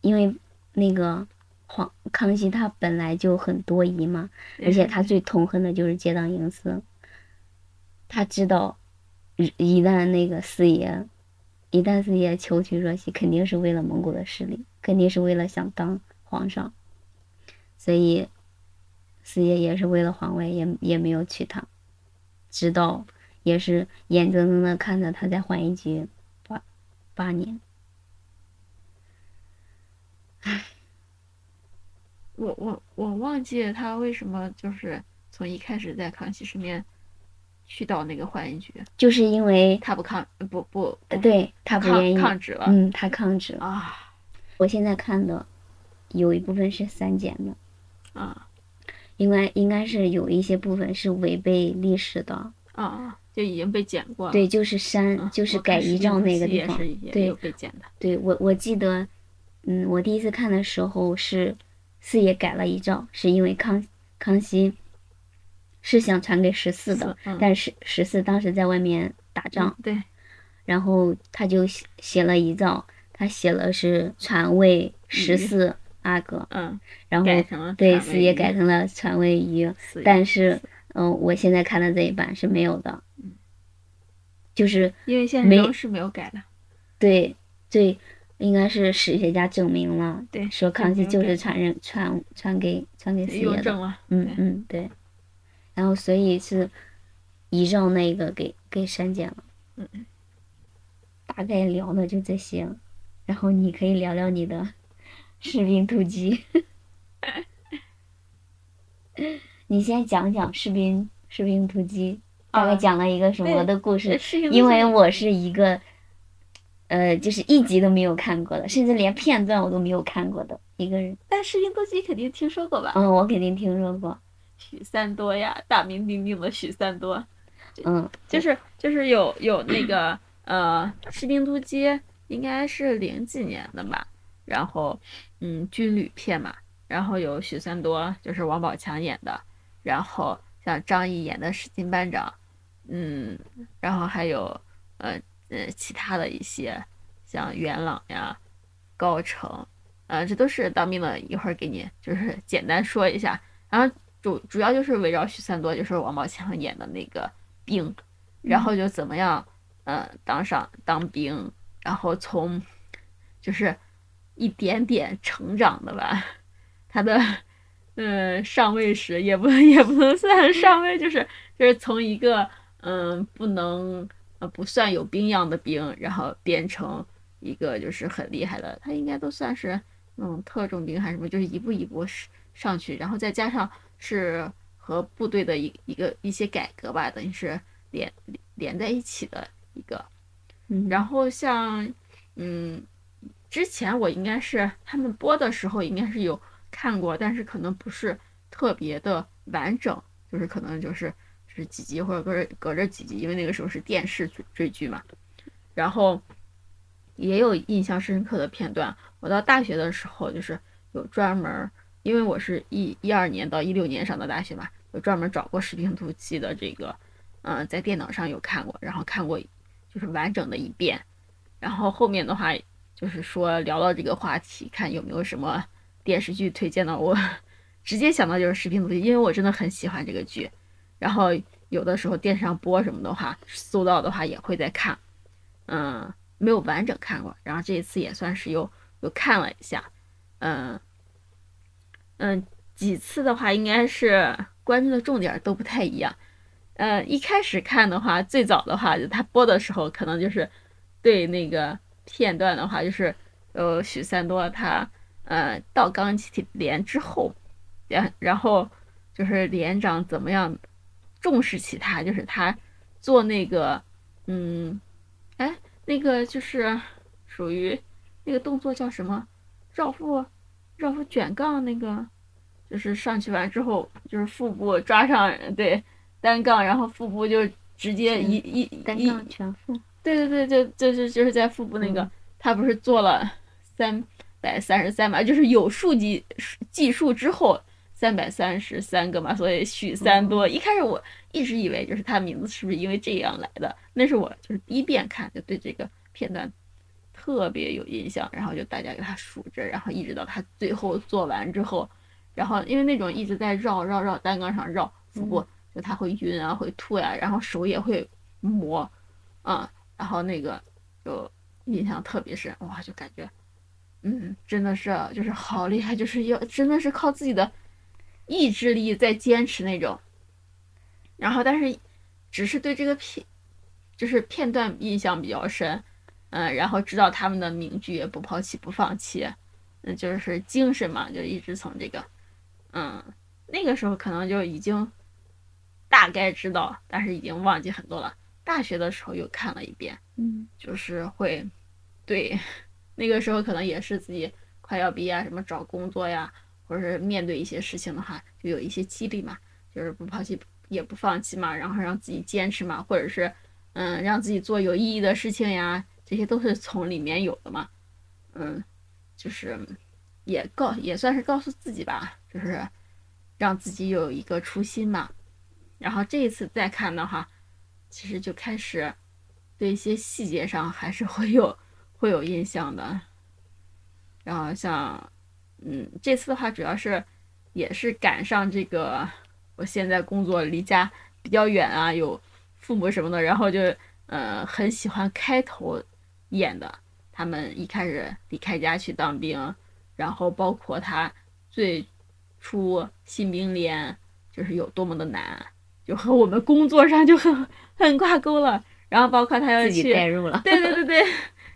因为那个皇康熙他本来就很多疑嘛，而且他最痛恨的就是结党营私。他知道，一一旦那个四爷，一旦四爷求娶若曦，肯定是为了蒙古的势力，肯定是为了想当皇上，所以四爷也是为了皇位，也也没有娶她，直到也是眼睁睁的看着他在浣衣局八八年。我我我忘记了他为什么就是从一开始在康熙身边去到那个浣衣局，就是因为他不抗不不对他不愿意，抗旨了、嗯，他抗旨了。啊我现在看的有一部分是删减的，啊应该应该是有一些部分是违背历史的，啊！就已经被剪过了。对，就是删，嗯，就是改遗诏那个地方对有被剪的。对我我记得，嗯，我第一次看的时候是四爷改了遗诏，是因为康康熙是想传给十四的，嗯。但是十四当时在外面打仗，嗯对，然后他就写写了遗诏，他写了是传位十四阿哥，嗯，然后对四爷改成了传位于，但是嗯、我现在看的这一版是没有的，就是因为现没实中是没有改的。对对，应该是史学家证明了，对说康熙就是传人传传给传给四爷的，嗯对。嗯对，然后所以是遗诏那个给给删减了，嗯大概聊的就这些，然后你可以聊聊你的士兵突击，你先讲讲士兵士兵突击，大概啊讲了一个什么的故事因为我是一个，呃，就是一集都没有看过的，甚至连片段我都没有看过的一个人。但士兵突击肯定听说过吧？嗯，我肯定听说过。许三多呀，大名鼎鼎的许三多，嗯，就是就是有有那个呃士兵突击，应该是零几年的吧，然后嗯军旅片嘛，然后有许三多，就是王宝强演的，然后像张译演的史进班长，嗯，然后还有呃呃其他的一些像元朗呀、高成，呃，这都是当兵的，一会儿给你就是简单说一下，然后主主要就是围绕许三多，就是王宝强演的那个兵，然后就怎么样，呃，当上当兵，然后从就是一点点成长的吧，他的嗯上位时也不也不能算上位，就是就是从一个嗯、不能呃不算有兵样的兵，然后变成一个就是很厉害的，他应该都算是嗯特种兵还是什么，就是一步一步上上去，然后再加上是和部队的一一个一些改革吧，等于是连连在一起的一个。嗯然后像嗯，之前我应该是他们播的时候应该是有看过，但是可能不是特别的完整，就是可能就是就是几集或者隔着隔着几集，因为那个时候是电视追追剧嘛。然后也有印象深刻的片段。我到大学的时候，就是有专门儿，因为我是一一二年到一六年上的大学嘛，有专门找过《士兵突击》的这个，嗯、在电脑上有看过，然后看过就是完整的一遍。然后后面的话，就是说聊到这个话题，看有没有什么电视剧推荐的我，直接想到就是《士兵突击》，因为我真的很喜欢这个剧，然后有的时候电视上播什么的话，搜到的话也会在看，嗯，没有完整看过，然后这一次也算是又又看了一下，嗯嗯，几次的话应该是关注的重点都不太一样，呃，一开始看的话，最早的话他播的时候，可能就是对那个片段的话，就是呃许三多他呃到钢七连之后。然然后就是连长怎么样重视起他，就是他做那个，嗯，哎，那个就是属于那个动作叫什么？绕腹，绕腹卷杠那个，就是上去完之后，就是腹部抓上对单杠，然后腹部就直接一一单杠全腹。对对对，就就是就是在腹部那个，他不是做了三百三十三嘛，就是有数计计数之后。三百三十三个嘛，所以许三多。一开始我一直以为就是他名字是不是因为这样来的？那是我就是第一遍看就对这个片段特别有印象，然后就大家给他数着，然后一直到他最后做完之后，然后因为那种一直在绕绕绕单杠上绕腹部，就他会晕啊，会吐呀，然后手也会磨，啊，然后那个就印象特别深，哇，就感觉，嗯，真的是就是好厉害，就是要真的是靠自己的。意志力在坚持那种，然后但是只是对这个片就是片段印象比较深，嗯，然后知道他们的名句也不抛弃不放弃，嗯，就是精神嘛，就一直从这个，嗯，那个时候可能就已经大概知道，但是已经忘记很多了。大学的时候又看了一遍，嗯，就是会对 那个时候可能也是自己快要毕业，什么找工作呀。或者是面对一些事情的话，就有一些激励嘛，就是不抛弃也不放弃嘛，然后让自己坚持嘛，或者是嗯让自己做有意义的事情呀，这些都是从里面有的嘛，嗯，就是也告也算是告诉自己吧，就是让自己有一个初心嘛。然后这一次再看的话，其实就开始对一些细节上还是会有会有印象的，然后像。嗯，这次的话主要是也是赶上这个，我现在工作离家比较远啊，有父母什么的，然后就呃很喜欢开头演的，他们一开始离开家去当兵，然后包括他最初新兵连就是有多么的难，就和我们工作上就很很挂钩了，然后包括他要去代入了，对对对对，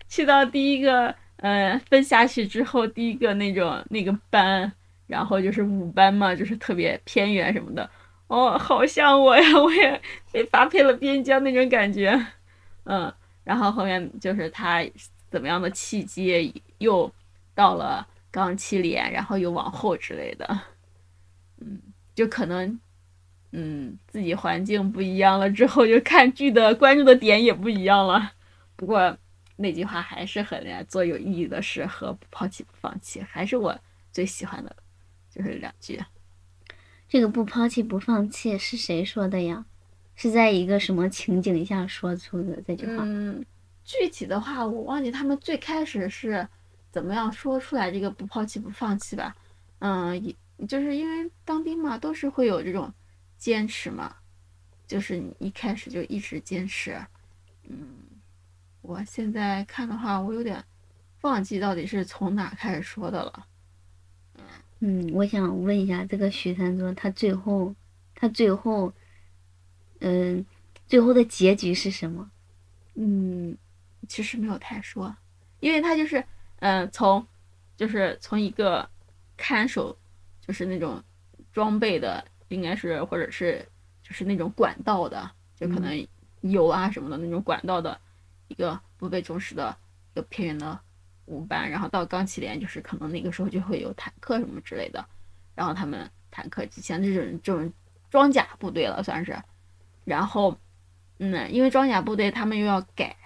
去到第一个。嗯，分下去之后，第一个那种那个班，然后就是五班嘛，就是特别偏远什么的。哦，好像我呀，我也被发配了边疆那种感觉。嗯，然后后面就是他怎么样的契机，又到了钢七连，然后又往后之类的。嗯，就可能，嗯，自己环境不一样了之后，就看剧的关注的点也不一样了。不过。那句话还是很厉害做有意义的事和不抛弃不放弃，还是我最喜欢的，就是两句。这个不抛弃不放弃是谁说的呀？是在一个什么情景下说出的这句话？嗯，具体的话我忘记他们最开始是怎么样说出来这个不抛弃不放弃吧。嗯，也就是因为当兵嘛，都是会有这种坚持嘛，就是你一开始就一直坚持，嗯。我现在看的话，我有点忘记到底是从哪开始说的了。嗯，我想问一下，这个许三多他最后，他最后，嗯，最后的结局是什么？嗯，其实没有太说，因为他就是，嗯，从，就是从一个看守，就是那种装备的，应该是或者是就是那种管道的，就可能油啊什么的那种管道的。一个不被重视的一个偏远的五班，然后到钢七连，就是可能那个时候就会有坦克什么之类的，然后他们坦克像这种这种装甲部队了算是，然后嗯，因为装甲部队他们又要改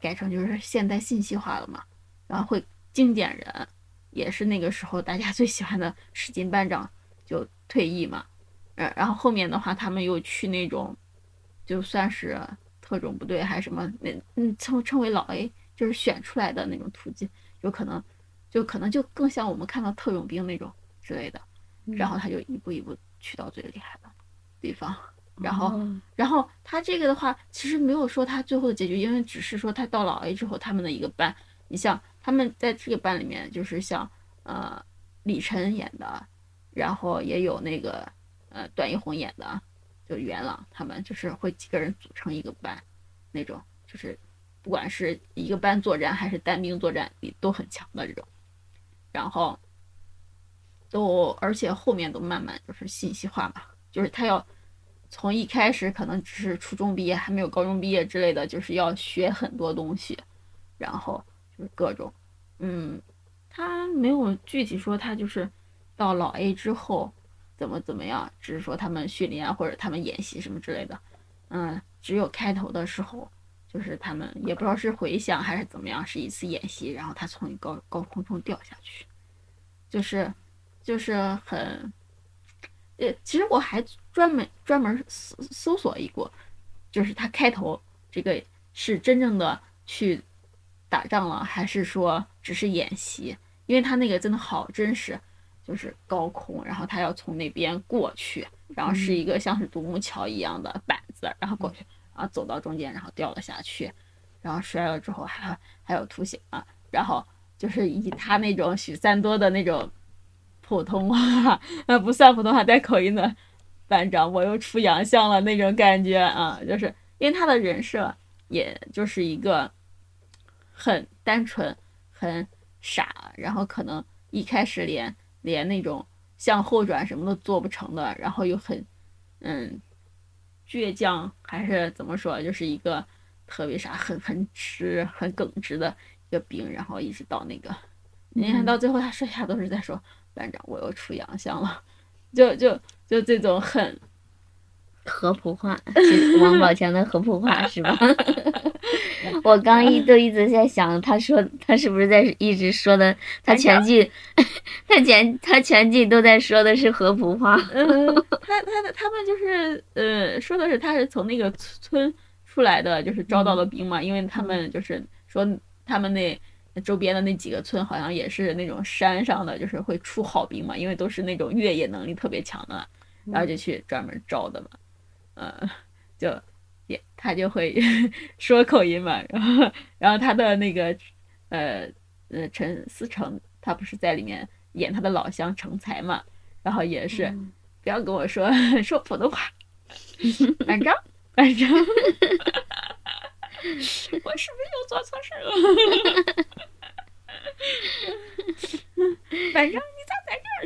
改成就是现代信息化了嘛，然后会精简人，也是那个时候大家 最喜欢的史金班长就退役嘛，嗯，然后后面的话他们又去那种就算是。特种部队还是什么？那嗯，称称为老 A，就是选出来的那种突击，有可能，就可能就更像我们看到特种兵那种之类的。然后他就一步一步去到最厉害的地方。然后，哦然后他这个的话，其实没有说他最后的结局，因为只是说他到老 A 之后，他们的一个班，你像他们在这个班里面，就是像呃李晨演的，然后也有那个呃段奕宏演的，就元朗他们就是会几个人组成一个班，那种就是不管是一个班作战还是单兵作战，你都很强的这种，然后都而且后面都慢慢就是信息化嘛，就是他要。从一开始可能只是初中毕业，还没有高中毕业之类的，就是要学很多东西，然后就是各种，嗯，他没有具体说他就是到老 A 之后怎么怎么样，只是说他们训练啊或者他们演习什么之类的，嗯，只有开头的时候，就是他们也不知道是回想还是怎么样，是一次演习，然后他从高高空中掉下去，就是就是很。呃，其实我还专门专门搜搜索一过，就是他开头这个是真正的去打仗了，还是说只是演习？因为他那个真的好真实，就是高空，然后他要从那边过去，然后是一个像是独木桥一样的板子，然后过去，然后走到中间，然后掉了下去，然后摔了之后还还有图形啊，然后就是以他那种许三多的那种。普通话，呃，不算普通话带口音的班长，我又出洋相了那种感觉啊，就是因为他的人设，也就是一个很单纯、很傻，然后可能一开始连连那种向后转什么都做不成的，然后又很嗯倔强，还是怎么说，就是一个特别傻、很很直、很耿直的一个兵，然后一直到那个，你看到最后他剩下都是在说。班长，我又出洋相了，就就就这种很合普话，王宝强的合普话是吧？我刚一 都一直在想，他说他是不是在一直说的，他全剧，他全他全剧都在说的是合普话。嗯，他他的他们就是呃说的是他是从那个村出来的，就是招到了兵嘛，因为他们就是说他们那。周边的那几个村好像也是那种山上的，就是会出好兵嘛，因为都是那种越野能力特别强的，然后就去专门招的嘛，嗯，就也他就会 说口音嘛，然后然后他的那个呃呃陈思成，他不是在里面演他的老乡成才嘛，然后也是不要跟我说 说普通话，班长班长。我是不是又做错事了，反正你咋在这儿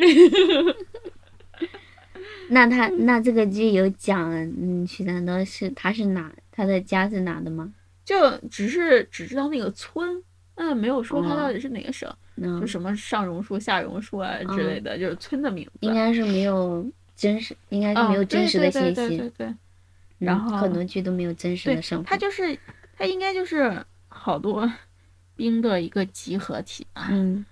呢？那他那这个剧有讲，嗯，许三多是他是哪，他的家是哪的吗？就只是只知道那个村，嗯，没有说他到底是哪个省，嗯就，什么上榕树、下榕树啊之类的，就是村的名字。应该是没有真实，应该是嗯没有真实的信对对对息，对然后很多剧都没有真实的生活。他就是他应该就是好多 兵的一个集合体吧。嗯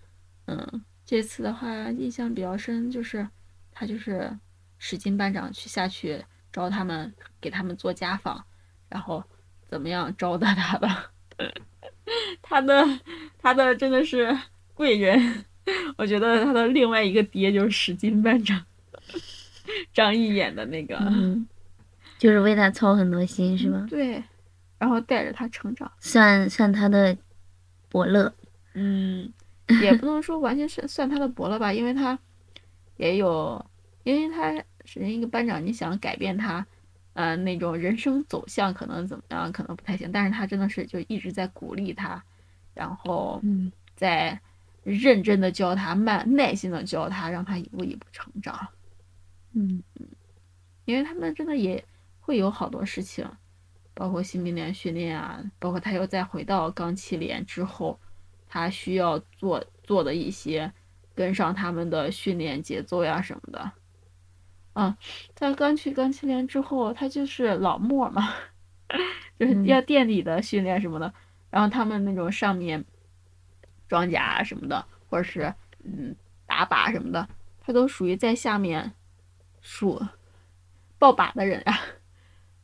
嗯，这次的话印象比较深，就是他就是史金班长去下去招他们，给他们做家访，然后怎么样招待他的，他的 他的真的是贵人，我觉得他的另外一个爹就是史金班长，张译演的那个，嗯，就是为他操很多心是吧？对，然后带着他成长。算算他的伯乐。嗯，也不能说完全是算他的伯乐吧，因为他也有，因为他首先一个班长，你想改变他，呃，那种人生走向可能怎么样，可能不太行，但是他真的是就一直在鼓励他，然后嗯在认真的教他，慢耐心的教他，让他一步一步成长，嗯因为他们真的也会有好多事情，包括新兵连训练啊，包括他又再回到钢七连之后，他需要做做的一些跟上他们的训练节奏呀什么的。啊，他刚去钢七连之后，他就是老莫嘛，就是嗯。要店里的训练什么的，然后他们那种上面装甲啊什么的，或者是嗯打靶什么的，他都属于在下面数抱靶的人啊，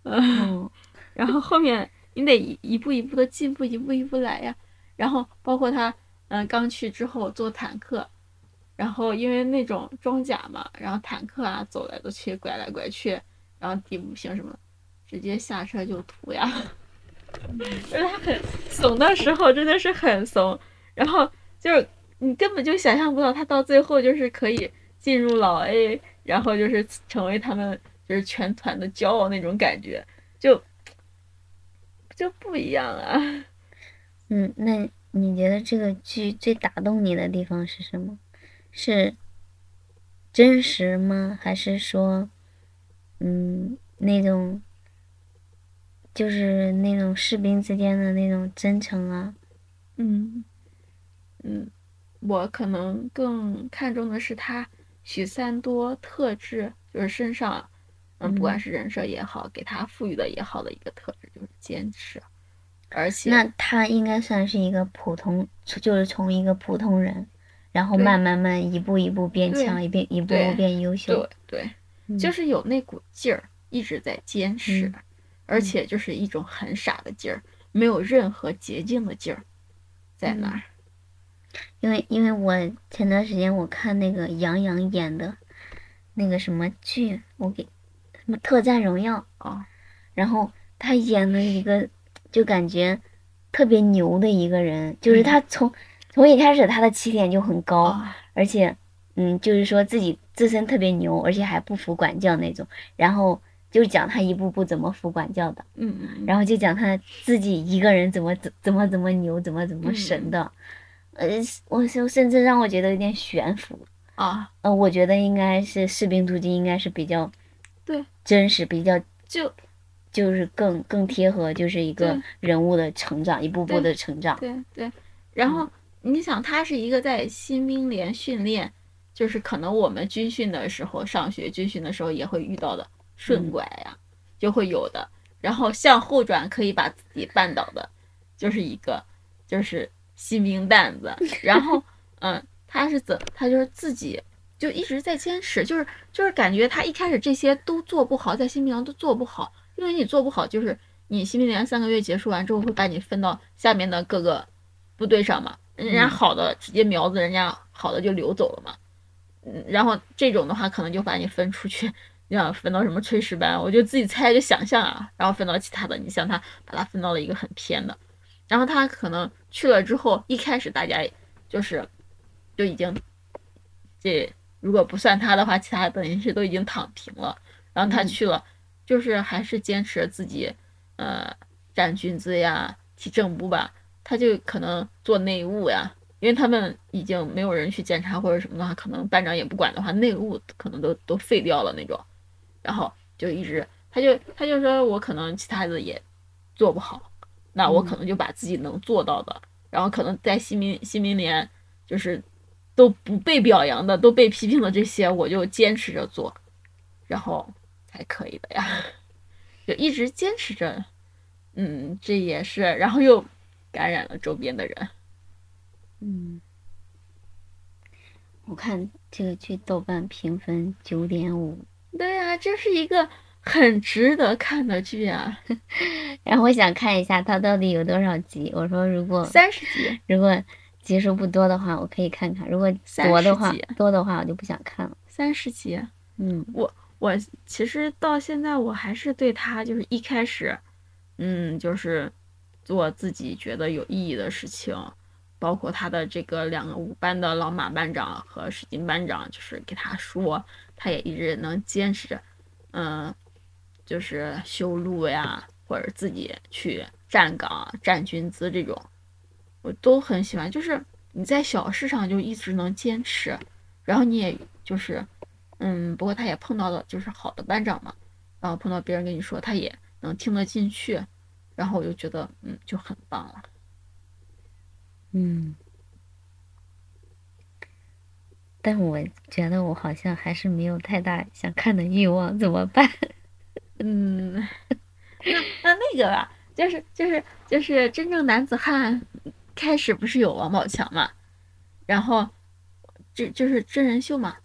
嗯，哦然后后面你得一步一步的进步，一步一步来呀。然后包括他，嗯，刚去之后坐坦克，然后因为那种装甲嘛，然后坦克啊走来走去，拐来拐去，然后地不平什么，直接下车就吐呀。就是他很怂的时候，真的是很怂，然后就是你根本就想象不到他到最后就是可以进入老 A，然后就是成为他们就是全团的骄傲那种感觉，就不一样啊。嗯，那你觉得这个剧最打动你的地方是什么？是真实吗？还是说，嗯，那种就是那种士兵之间的那种真诚啊？嗯嗯，我可能更看重的是他许三多特质，就是身上，嗯，不管是人设也好，给他赋予的也好的一个特质，就是坚持。而且，那他应该算是一个普通，就是从一个普通人，然后慢慢慢一步一步变强，一步一步一步变优秀对。对，嗯就是有那股劲儿，一直在坚持，嗯而且就是一种很傻的劲儿，没有任何捷径的劲儿，在那儿。因为因为我前段时间我看那个杨洋演的那个什么剧，我给什么《特战荣耀》，哦，然后他演了一个就感觉特别牛的一个人，就是他从、从一开始他的起点就很高，哦而且嗯，就是说自己自身特别牛，而且还不服管教那种，然后就讲他一步步怎么服管教的，嗯嗯，然后就讲他自己一个人怎么怎怎么怎么牛，怎么怎么嗯神的，呃，我甚甚至让我觉得有点悬浮。啊，呃，我觉得应该是《士兵突击》应该是比较对，真实，比较就就是更更贴合，就是一个人物的成长，一步步的成长。对对，然后你想，他是一个在新兵连训练，就是可能我们军训的时候，上学军训的时候也会遇到的顺嗯拐呀，就会有的。然后向后转可以把自己绊倒的，就是一个就是新兵蛋子。然后，嗯，他是怎？他就是自己就一直在坚持，就是就是感觉他一开始这些都做不好，在新兵营都做不好，因为你做不好，就是你新兵连三个月结束完之后，会把你分到下面的各个部队上嘛，人家嗯好的直接苗子，人家好的就流走了嘛。嗯，然后这种的话，可能就把你分出去，你想分到什么炊事班，我就自己猜就想象啊，然后分到其他的，你像他把他分到了一个很偏的，然后他可能去了之后，一开始大家就是就已经这如果不算他的话，其他等于是都已经躺平了，然后他嗯去了，就是还是坚持自己呃站军姿呀、提正步吧，他就可能做内务呀。因为他们已经没有人去检查或者什么的话，可能班长也不管的话，内务可能都都废掉了那种，然后就一直他就他就说我可能其他的也做不好，那我可能就把自己能做到的，然后可能在新民新民联就是都不被表扬的、都被批评的这些，我就坚持着做，然后才可以的呀，就一直坚持着，嗯，这也是，然后又感染了周边的人。嗯，我看这个剧豆瓣评分九点五，对呀、这是一个很值得看的剧啊，然后我想看一下它到底有多少集。我说如果三十集，如果集数不多的话，我可以看看；如果多的话，多的话我就不想看了。三十集。嗯我我其实到现在我还是对他就是一开始，嗯，就是做自己觉得有意义的事情，包括他的这个两个五班的老马班长和史金班长，就是给他说，他也一直能坚持，嗯，就是修路呀，或者自己去站岗、站军姿这种，我都很喜欢。就是你在小事上就一直能坚持，然后你也就是。嗯，不过他也碰到了就是好的班长嘛，然后碰到别人跟你说，他也能听得进去，然后我就觉得嗯就很棒了。嗯，但我觉得我好像还是没有太大想看的欲望，怎么办？嗯，那那那个吧，就是就是就是真正男子汉开始不是有王宝强嘛，然后就就是真人秀嘛，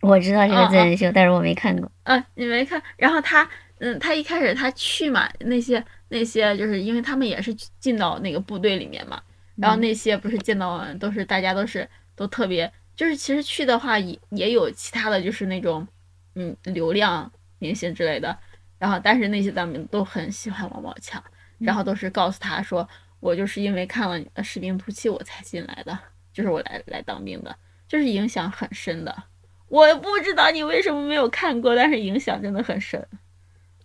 我知道这个嗯真人秀，但是我没看过。啊，你没看？然后他，嗯，他一开始他去嘛，那些那些就是因为他们也是进到那个部队里面嘛，然后那些不是见到都是大家都是都特别就是其实去的话也也有其他的就是那种嗯流量明星之类的，然后但是那些咱们都很喜欢王宝强，然后都是告诉他说我就是因为看了你的《士兵突击》我才进来的，就是我来来当兵的，就是影响很深的。我不知道你为什么没有看过，但是影响真的很深。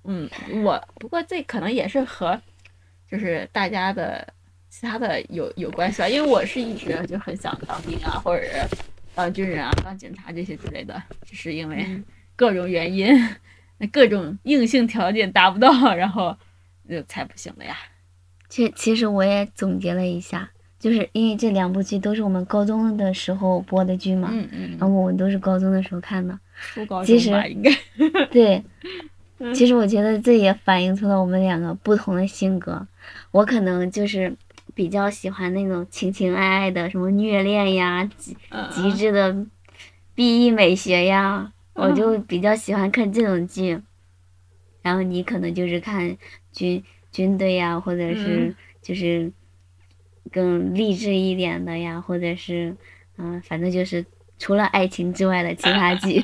嗯，我不过这可能也是和就是大家的其他的有有关系吧，因为我是一直就很想当兵啊，或者是当军人啊、当警察这些之类的，只是因为嗯各种原因，那各种硬性条件达不到，然后就才不行的呀。其其实我也总结了一下，就是因为这两部剧都是我们高中的时候播的剧嘛，嗯嗯然后我们都是高中的时候看的。初高其中吧，实应该。对，嗯其实我觉得这也反映出了我们两个不同的性格。我可能就是比较喜欢那种情情爱爱的，什么虐恋呀、极嗯极致的 B E 美学呀，我就比较喜欢看这种剧。然后你可能就是看军军队呀，或者是嗯。就是更励志一点的呀，或者是嗯、反正就是除了爱情之外的其他剧。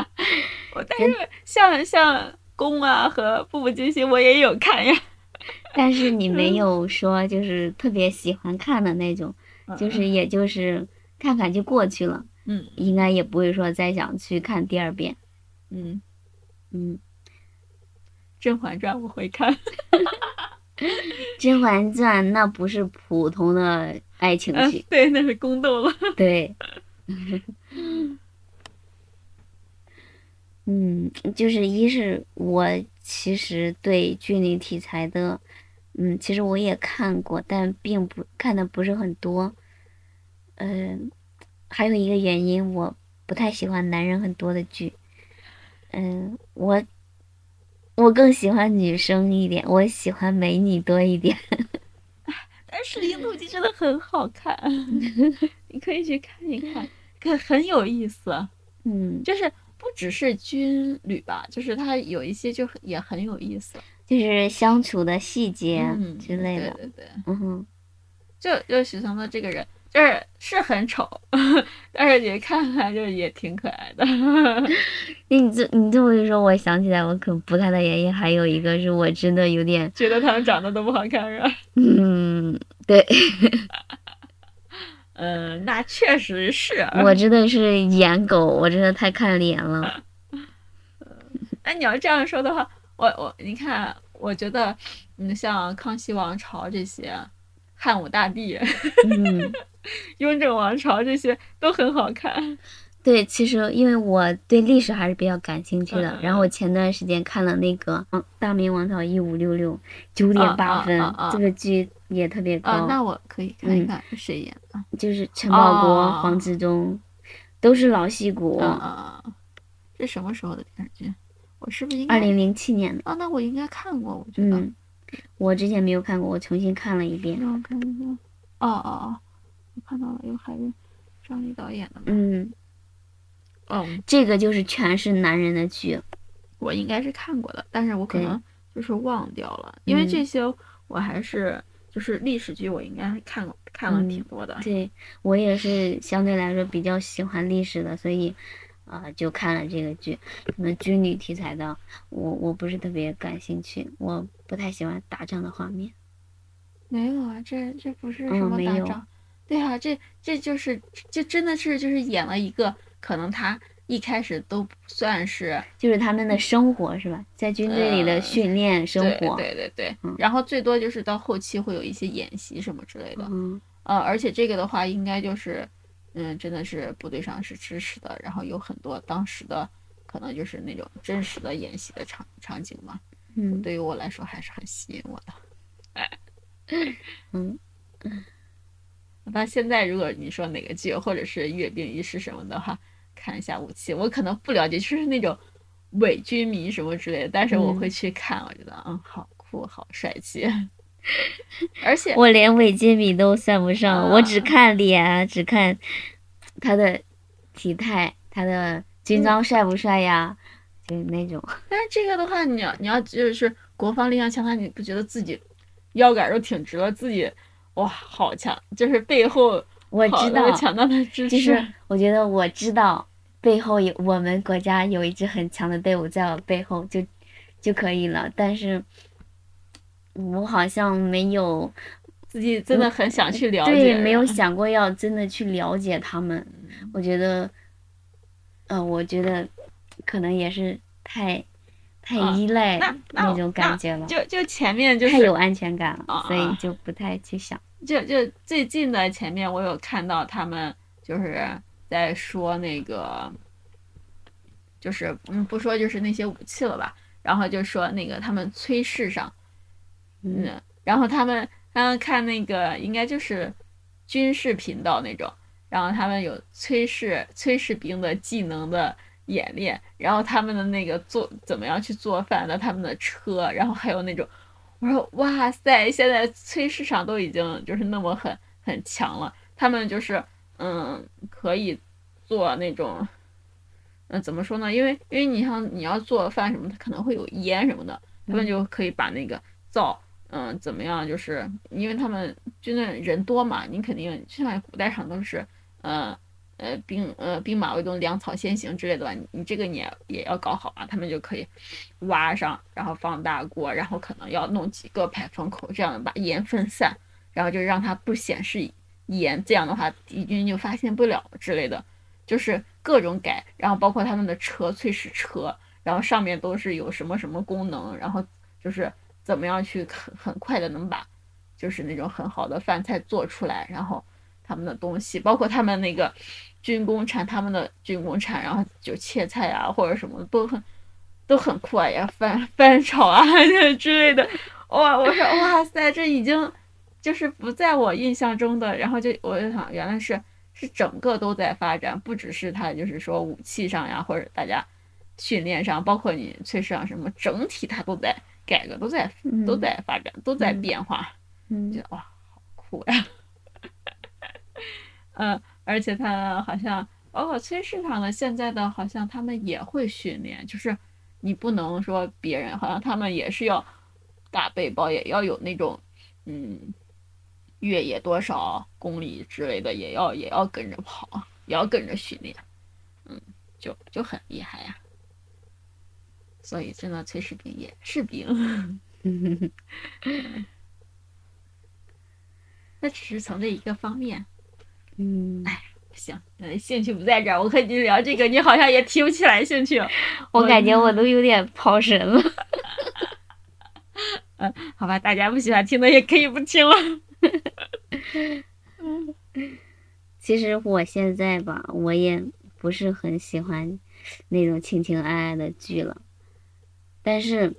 我但是 像像宫啊和步步惊心我也有看呀，但是你没有说就是特别喜欢看的那种，就是也就是看看就过去了，嗯。应该也不会说再想去看第二遍。嗯，嗯，《甄嬛传》我会看，《甄嬛传》那不是普通的爱情嗯剧，，对，那是宫斗了。对。嗯，就是一是我其实对军旅题材的，嗯，其实我也看过，但并不看的不是很多。嗯、还有一个原因，我不太喜欢男人很多的剧。嗯，我我更喜欢女生一点，我喜欢美女多一点。但是《零度记》真的很好看，你可以去看一看，可很有意思。嗯，就是不只是军旅吧，就是它有一些就很也很有意思就是相处的细节嗯之类的。对对对，嗯哼，就就许嵩的这个人，就是是很丑，但是你看看就是也挺可爱的。你这你这么一说，我想起来我可不看的原因还有一个是我真的有点，觉得他们长得都不好看是吧？嗯，对嗯，那确实是。我真的是颜狗，我真的太看脸了。那你要这样说的话，我我你看，我觉得，嗯，像康熙王朝这些，汉武大帝、嗯，雍正王朝这些都很好看。对，其实因为我对历史还是比较感兴趣的，然后我前段时间看了那个《嗯大明王朝一五六六》，九点八分，啊啊啊啊这个剧也特别高，啊，那我可以看一看是谁演的。就是陈宝国、哦黄志忠，都是老戏骨。啊！这什么时候的电视剧？我是不是应该？二零零七年的，啊，那我应该看过，我觉得。嗯，我之前没有看过，我重新看了一遍。让我看一下。哦哦哦，我看到了，有还是张译导演的嘛？嗯，哦，这个就是全是男人的剧。我应该是看过的，但是我可能就是忘掉了，因为嗯这些我还是就是历史剧，我应该看过看了嗯挺多的。对我也是相对来说比较喜欢历史的，所以啊、呃就看了这个剧。什么军旅题材的，我我不是特别感兴趣，我不太喜欢打仗的画面。没有啊，这这不是嗯什么打仗，对啊，这这就是这真的是就是演了一个可能他一开始都不算是就是他们的生活是吧？在军队里的呃训练生活。对对对对，嗯然后最多就是到后期会有一些演习什么之类的，嗯呃，而且这个的话应该就是，嗯，真的是部队上是支持的，然后有很多当时的可能就是那种真实的演习的场场景嘛，嗯对于我来说还是很吸引我的。嗯，那现在如果你说哪个剧或者是阅兵仪式什么的话，看一下武器，我可能不了解，就是那种伪军迷什么之类的，但是我嗯。会去看，我觉得嗯好酷，好帅气，而且我连伪军迷都算不上，我只啊看脸，只看他的体态，他的军装帅不帅呀？就是那种。但是这个的话，你要你要就是国防力量强大，你不觉得自己腰杆都挺直了，自己哇好强，就是背后我知道，强大的支持。就是我觉得我知道背后有我们国家有一支很强的队伍在我背后就就可以了，但是我好像没有自己真的很想去了解，对，没有想过要真的去了解他们。我觉得，呃，我觉得可能也是太太依赖那种感觉了，就就前面就是太有安全感了，所以就不太去想。就就最近的前面，我有看到他们就是在说那个，就是嗯，不说就是那些武器了吧，然后就说那个他们炊事上，嗯，然后他们刚刚看那个应该就是军事频道那种，然后他们有炊事炊事兵的技能的演练，然后他们的那个做怎么样去做饭的，他们的车，然后还有那种。我说哇塞，现在催市场都已经就是那么很很强了，他们就是嗯可以做那种，嗯怎么说呢？因为因为你像你要做饭什么，它可能会有烟什么的，他们就可以把那个灶嗯怎么样？就是因为他们就那人多嘛，你肯定像古代上都是嗯。呃，兵呃兵马未动，粮草先行之类的吧，你这个你也也要搞好啊。他们就可以挖上，然后放大锅，然后可能要弄几个排风口，这样把盐分散，然后就让它不显示盐，这样的话敌军就发现不了之类的，就是各种改。然后包括他们的车，炊事车，然后上面都是有什么什么功能，然后就是怎么样去很很快的能把就是那种很好的饭菜做出来，然后。他们的东西，包括他们那个军工产，他们的军工产，然后就切菜啊，或者什么都很都很酷啊，呀，翻翻炒啊 之类的。哇，我说哇塞，这已经就是不在我印象中的。然后就我就想，原来是是整个都在发展，不只是他就是说武器上呀，或者大家训练上，包括你炊事上什么，整体它都在改革，都在都在发展，都在变化。嗯，觉得哇，好酷呀！嗯，而且他好像包括崔市场的现在的，好像他们也会训练，就是你不能说别人，好像他们也是要大背包，也要有那种嗯越野多少公里之类的，也要也要跟着跑，也要跟着训练，嗯，就就很厉害呀。所以真的崔士兵也是兵 那只是从这一个方面。嗯，哎，行，兴趣不在这儿，我和你聊这个，你好像也提不起来兴趣。我感觉我都有点跑神了。嗯，好吧，大家不喜欢听的也可以不听了。其实我现在吧，我也不是很喜欢那种情情爱爱的剧了，但是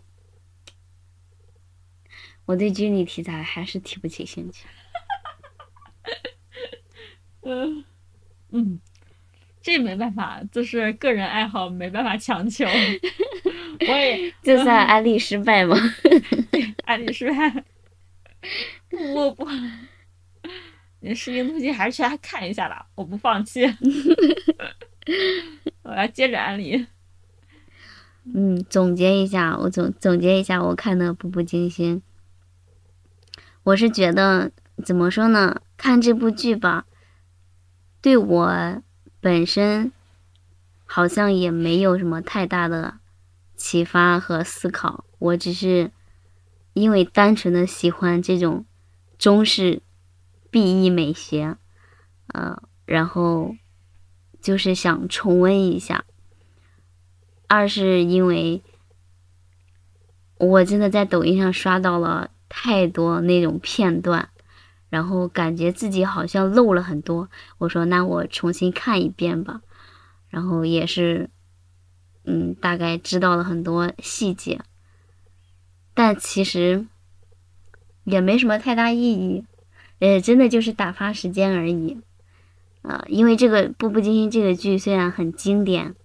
我对军旅题材还是提不起兴趣。嗯嗯，这没办法，就是个人爱好，没办法强求。我也就算安利失败吗？安利失败。不不，你视频突击还是去看一下吧，我不放弃。我要接着安利。嗯，总结一下，我总总结一下，我看的《步步惊心》，我是觉得怎么说呢？看这部剧吧。对我本身好像也没有什么太大的启发和思考，我只是因为单纯的喜欢这种中式 B E 美学，呃，然后就是想重温一下。二是因为我真的在抖音上刷到了太多那种片段。然后感觉自己好像漏了很多，我说那我重新看一遍吧。然后也是，嗯，大概知道了很多细节，但其实也没什么太大意义，呃，真的就是打发时间而已。啊，因为这个《步步惊心》这个剧虽然很经典，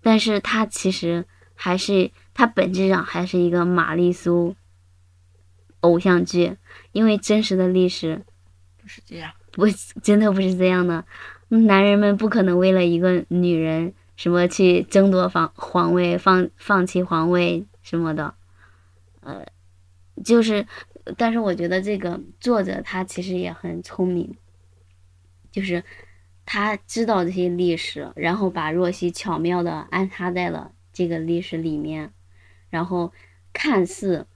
但是它其实还是它本质上还是一个玛丽苏偶像剧。因为真实的历史不是这样，不真的不是这样的。男人们不可能为了一个女人什么去争夺皇皇位，放放弃皇位什么的。呃，就是，但是我觉得这个作者他其实也很聪明，就是他知道这些历史，然后把若曦巧妙的安插在了这个历史里面，然后看似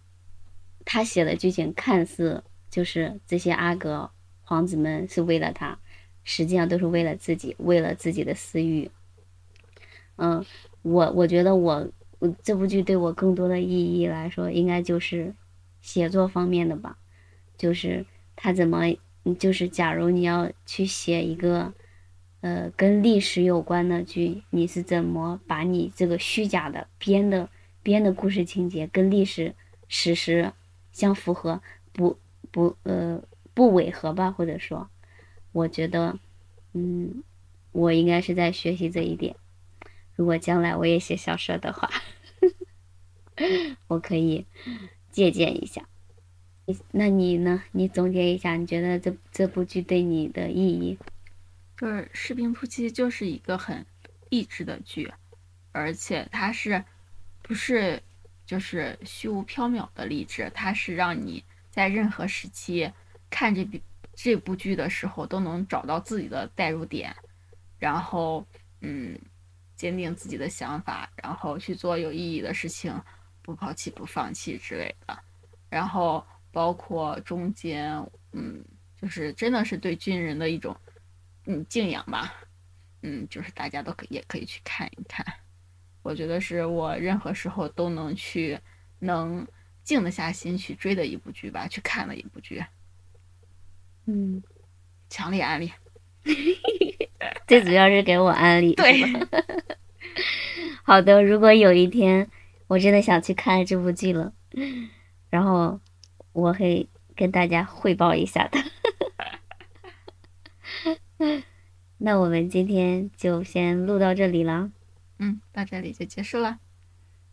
他写的剧情看似就是这些阿哥皇子们是为了他，实际上都是为了自己，为了自己的私欲。嗯，我我觉得我我这部剧对我更多的意义来说，应该就是写作方面的吧，就是他怎么，就是假如你要去写一个，呃，跟历史有关的剧，你是怎么把你这个虚假的编的编的故事情节跟历史史实相符合，不不呃不违和吧？或者说，我觉得，嗯，我应该是在学习这一点。如果将来我也写小说的话，我可以借鉴一下。那你呢？你总结一下，你觉得这这部剧对你的意义？就是《士兵突击》就是一个很励志的剧，而且它是不是就是虚无缥缈的励志？它是让你在任何时期看这部这部剧的时候都能找到自己的代入点，然后嗯。坚定自己的想法，然后去做有意义的事情，不抛弃、不放弃之类的。然后包括中间，嗯，就是真的是对军人的一种嗯敬仰吧。嗯，就是大家都可也可以去看一看。我觉得是我任何时候都能去能静得下心去追的一部剧吧，去看的一部剧。嗯，强烈安利。最主要是给我安利。对，好的。如果有一天我真的想去看这部剧了，然后我会跟大家汇报一下的。那我们今天就先录到这里了。嗯，到这里就结束了。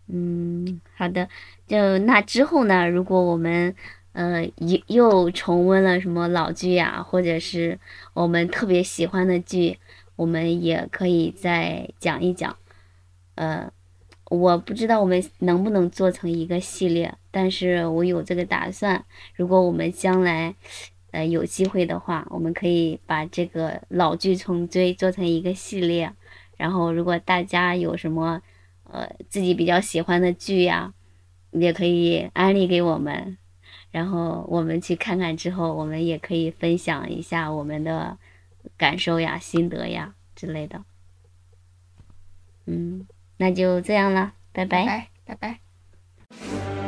嗯，好的。就那之后呢？如果我们呃，又又重温了什么老剧呀，或者是我们特别喜欢的剧，我们也可以再讲一讲。呃，我不知道我们能不能做成一个系列，但是我有这个打算。如果我们将来呃有机会的话，我们可以把这个老剧重追做成一个系列。然后，如果大家有什么呃自己比较喜欢的剧呀，也可以安利给我们。然后我们去看看之后，我们也可以分享一下我们的感受呀、心得呀之类的。嗯，那就这样了，拜拜，拜拜。